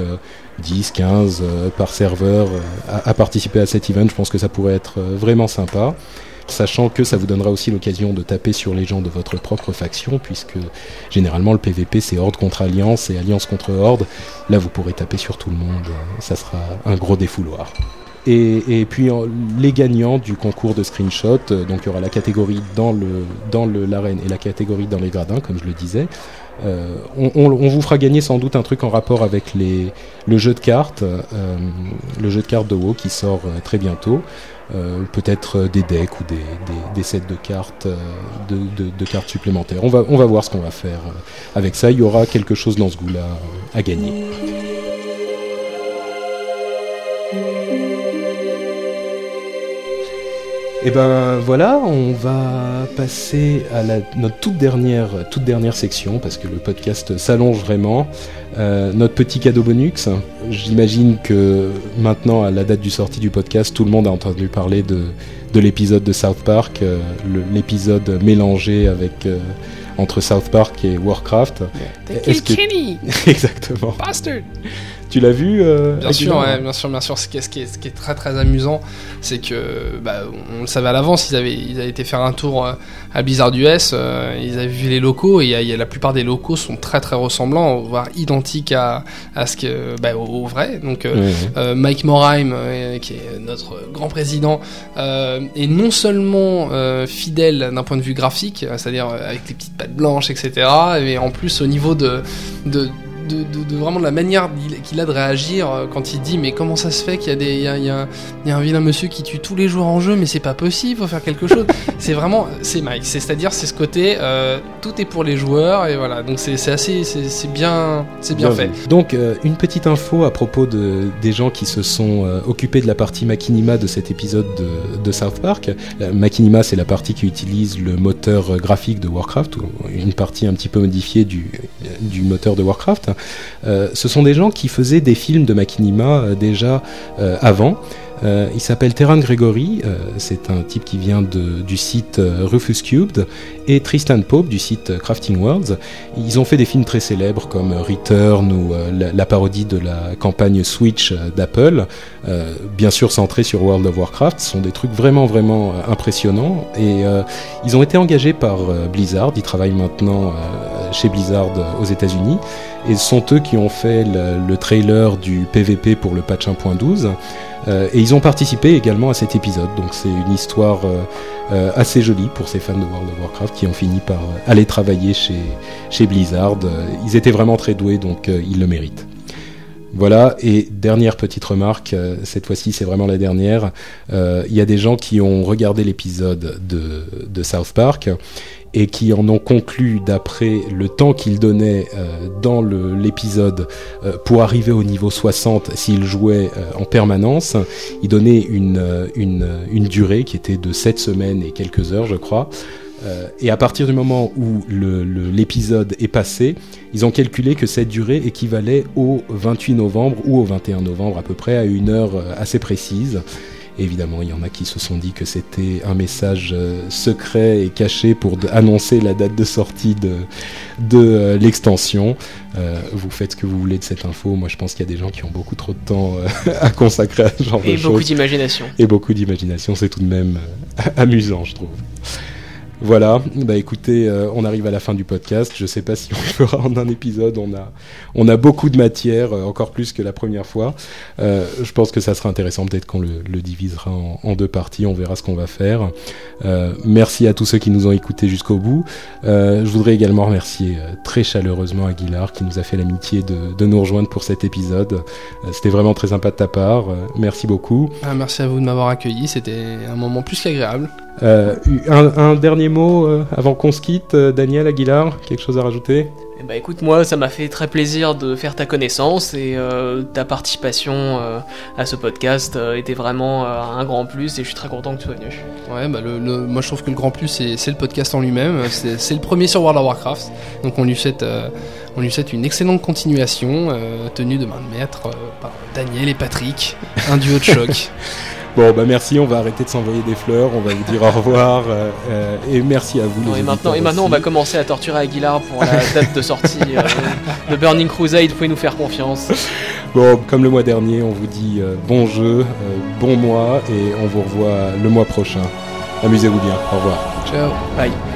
10, 15 par serveur à, à, participer à cet event, je pense que ça pourrait être vraiment sympa sachant que ça vous donnera aussi l'occasion de taper sur les gens de votre propre faction, puisque généralement le PVP c'est Horde contre Alliance et Alliance contre Horde. Là vous pourrez taper sur tout le monde, ça sera un gros défouloir. Et, puis les gagnants du concours de screenshot, euh, donc il y aura la catégorie dans le dans l'arène et la catégorie dans les gradins, comme je le disais. Euh, on, vous fera gagner sans doute un truc en rapport avec le jeu de cartes, euh, le jeu de cartes de WoW qui sort très bientôt. Euh, peut-être euh, des decks ou des, des, sets de cartes, euh, de, cartes supplémentaires. On va, on va voir ce qu'on va faire avec ça. Il y aura quelque chose dans ce goût-là à gagner. Et eh ben voilà, on va passer à la, notre toute dernière, toute dernière section parce que le podcast s'allonge vraiment. Euh, notre petit cadeau bonus. J'imagine que maintenant, à la date du sortie du podcast, tout le monde a entendu parler de, de l'épisode de South Park, euh, l'épisode mélangé avec euh, entre South Park et Warcraft. Est-ce que... Kenny Exactement. Bastard tu l'as vu euh, Bien sûr, ouais, bien sûr, bien sûr. Ce qui est, ce qui est, ce qui est très très amusant, c'est que bah, on le savait à l'avance. Ils avaient, ils avaient été faire un tour euh, à Blizzard US. Euh, ils avaient vu les locaux et y a, la plupart des locaux sont très très ressemblants, voire identiques à, à ce que bah, au, vrai. Donc Mike Morheim, qui est notre grand président, est non seulement fidèle d'un point de vue graphique, c'est-à-dire avec les petites pattes blanches, etc., mais en plus au niveau de, de de, vraiment de la manière qu'il a de réagir euh, quand il dit mais comment ça se fait qu'il y a des il y a, un vilain monsieur qui tue tous les jours en jeu mais c'est pas possible faut faire quelque chose. C'est vraiment c'est Mike. C'est à dire c'est ce côté euh, tout est pour les joueurs et voilà. Donc c'est assez c'est bien c'est bien, fait. donc euh, une petite info à propos de des gens qui se sont occupés de la partie Machinima de cet épisode de, South Park. La Machinima c'est la partie qui utilise le moteur graphique de Warcraft ou une partie un petit peu modifiée du, du moteur de Warcraft. euh, ce sont des gens qui faisaient des films de Machinima euh, déjà euh, avant. il s'appelle Terran Gregory, c'est un type qui vient du site Rufus Cubed, et Tristan Pope du site Crafting Worlds. Ils ont fait des films très célèbres comme Return ou la, parodie de la campagne Switch d'Apple, bien sûr centré sur World of Warcraft. Ce sont des trucs vraiment vraiment impressionnants et ils ont été engagés par Blizzard. Ils travaillent maintenant chez Blizzard aux États-Unis et ce sont eux qui ont fait le, trailer du PVP pour le patch 1.12. Euh, et ils ont participé également à cet épisode, donc c'est une histoire euh, euh, assez jolie pour ces fans de World of Warcraft qui ont fini par aller travailler chez, chez Blizzard. Ils étaient vraiment très doués, donc ils le méritent. Voilà, et dernière petite remarque, cette fois-ci c'est vraiment la dernière, il y a des gens qui ont regardé l'épisode de, de South Park et qui en ont conclu d'après le temps qu'ils donnaient euh, dans l'épisode euh, pour arriver au niveau 60 s'ils jouaient euh, en permanence. Ils donnaient une, durée qui était de 7 semaines et quelques heures, je crois. et à partir du moment où l'épisode est passé, ils ont calculé que cette durée équivalait au 28 novembre ou au 21 novembre à peu près, à une heure assez précise. Évidemment, il y en a qui se sont dit que c'était un message secret et caché pour annoncer la date de sortie de, de l'extension. vous faites ce que vous voulez de cette info. Moi, je pense qu'il y a des gens qui ont beaucoup trop de temps à consacrer à ce genre et de choses. Et beaucoup d'imagination. Et beaucoup d'imagination, c'est tout de même amusant, je trouve. Voilà, bah écoutez, euh, on arrive à la fin du podcast. Je sais pas si on le fera en un épisode. On a, on a beaucoup de matière, euh, encore plus que la première fois. Euh, je pense que ça sera intéressant. Peut-être qu'on le, divisera en, deux parties. On verra ce qu'on va faire. merci à tous ceux qui nous ont écoutés jusqu'au bout. je voudrais également remercier très chaleureusement Aguilar qui nous a fait l'amitié de, de, nous rejoindre pour cet épisode. C'était vraiment très sympa de ta part. merci beaucoup. Ah, merci à vous de m'avoir accueilli. C'était un moment plus qu'agréable. Euh, un, un, dernier mot euh, avant qu'on se quitte, euh, Daniel Aguilar, quelque chose à rajouter? Eh ben, écoute, moi, ça m'a fait très plaisir de faire ta connaissance et euh, ta participation euh, à ce podcast euh, était vraiment un grand plus et je suis très content que tu sois venu. Ouais, bah le, moi je trouve que le grand plus c'est le podcast en lui-même. C'est le premier sur World of Warcraft, donc on lui souhaite, on lui souhaite une excellente continuation tenue de main de maître par Daniel et Patrick, un duo de choc. Bon, bah merci, on va arrêter de s'envoyer des fleurs, on va vous dire au revoir euh, euh, et merci à vous. et, maintenant, et maintenant, on va commencer à torturer Aguilar pour la date de sortie euh, de Burning Crusade, vous pouvez nous faire confiance. Bon, comme le mois dernier, on vous dit bon jeu, bon mois et on vous revoit le mois prochain. Amusez-vous bien, au revoir. Ciao, bye.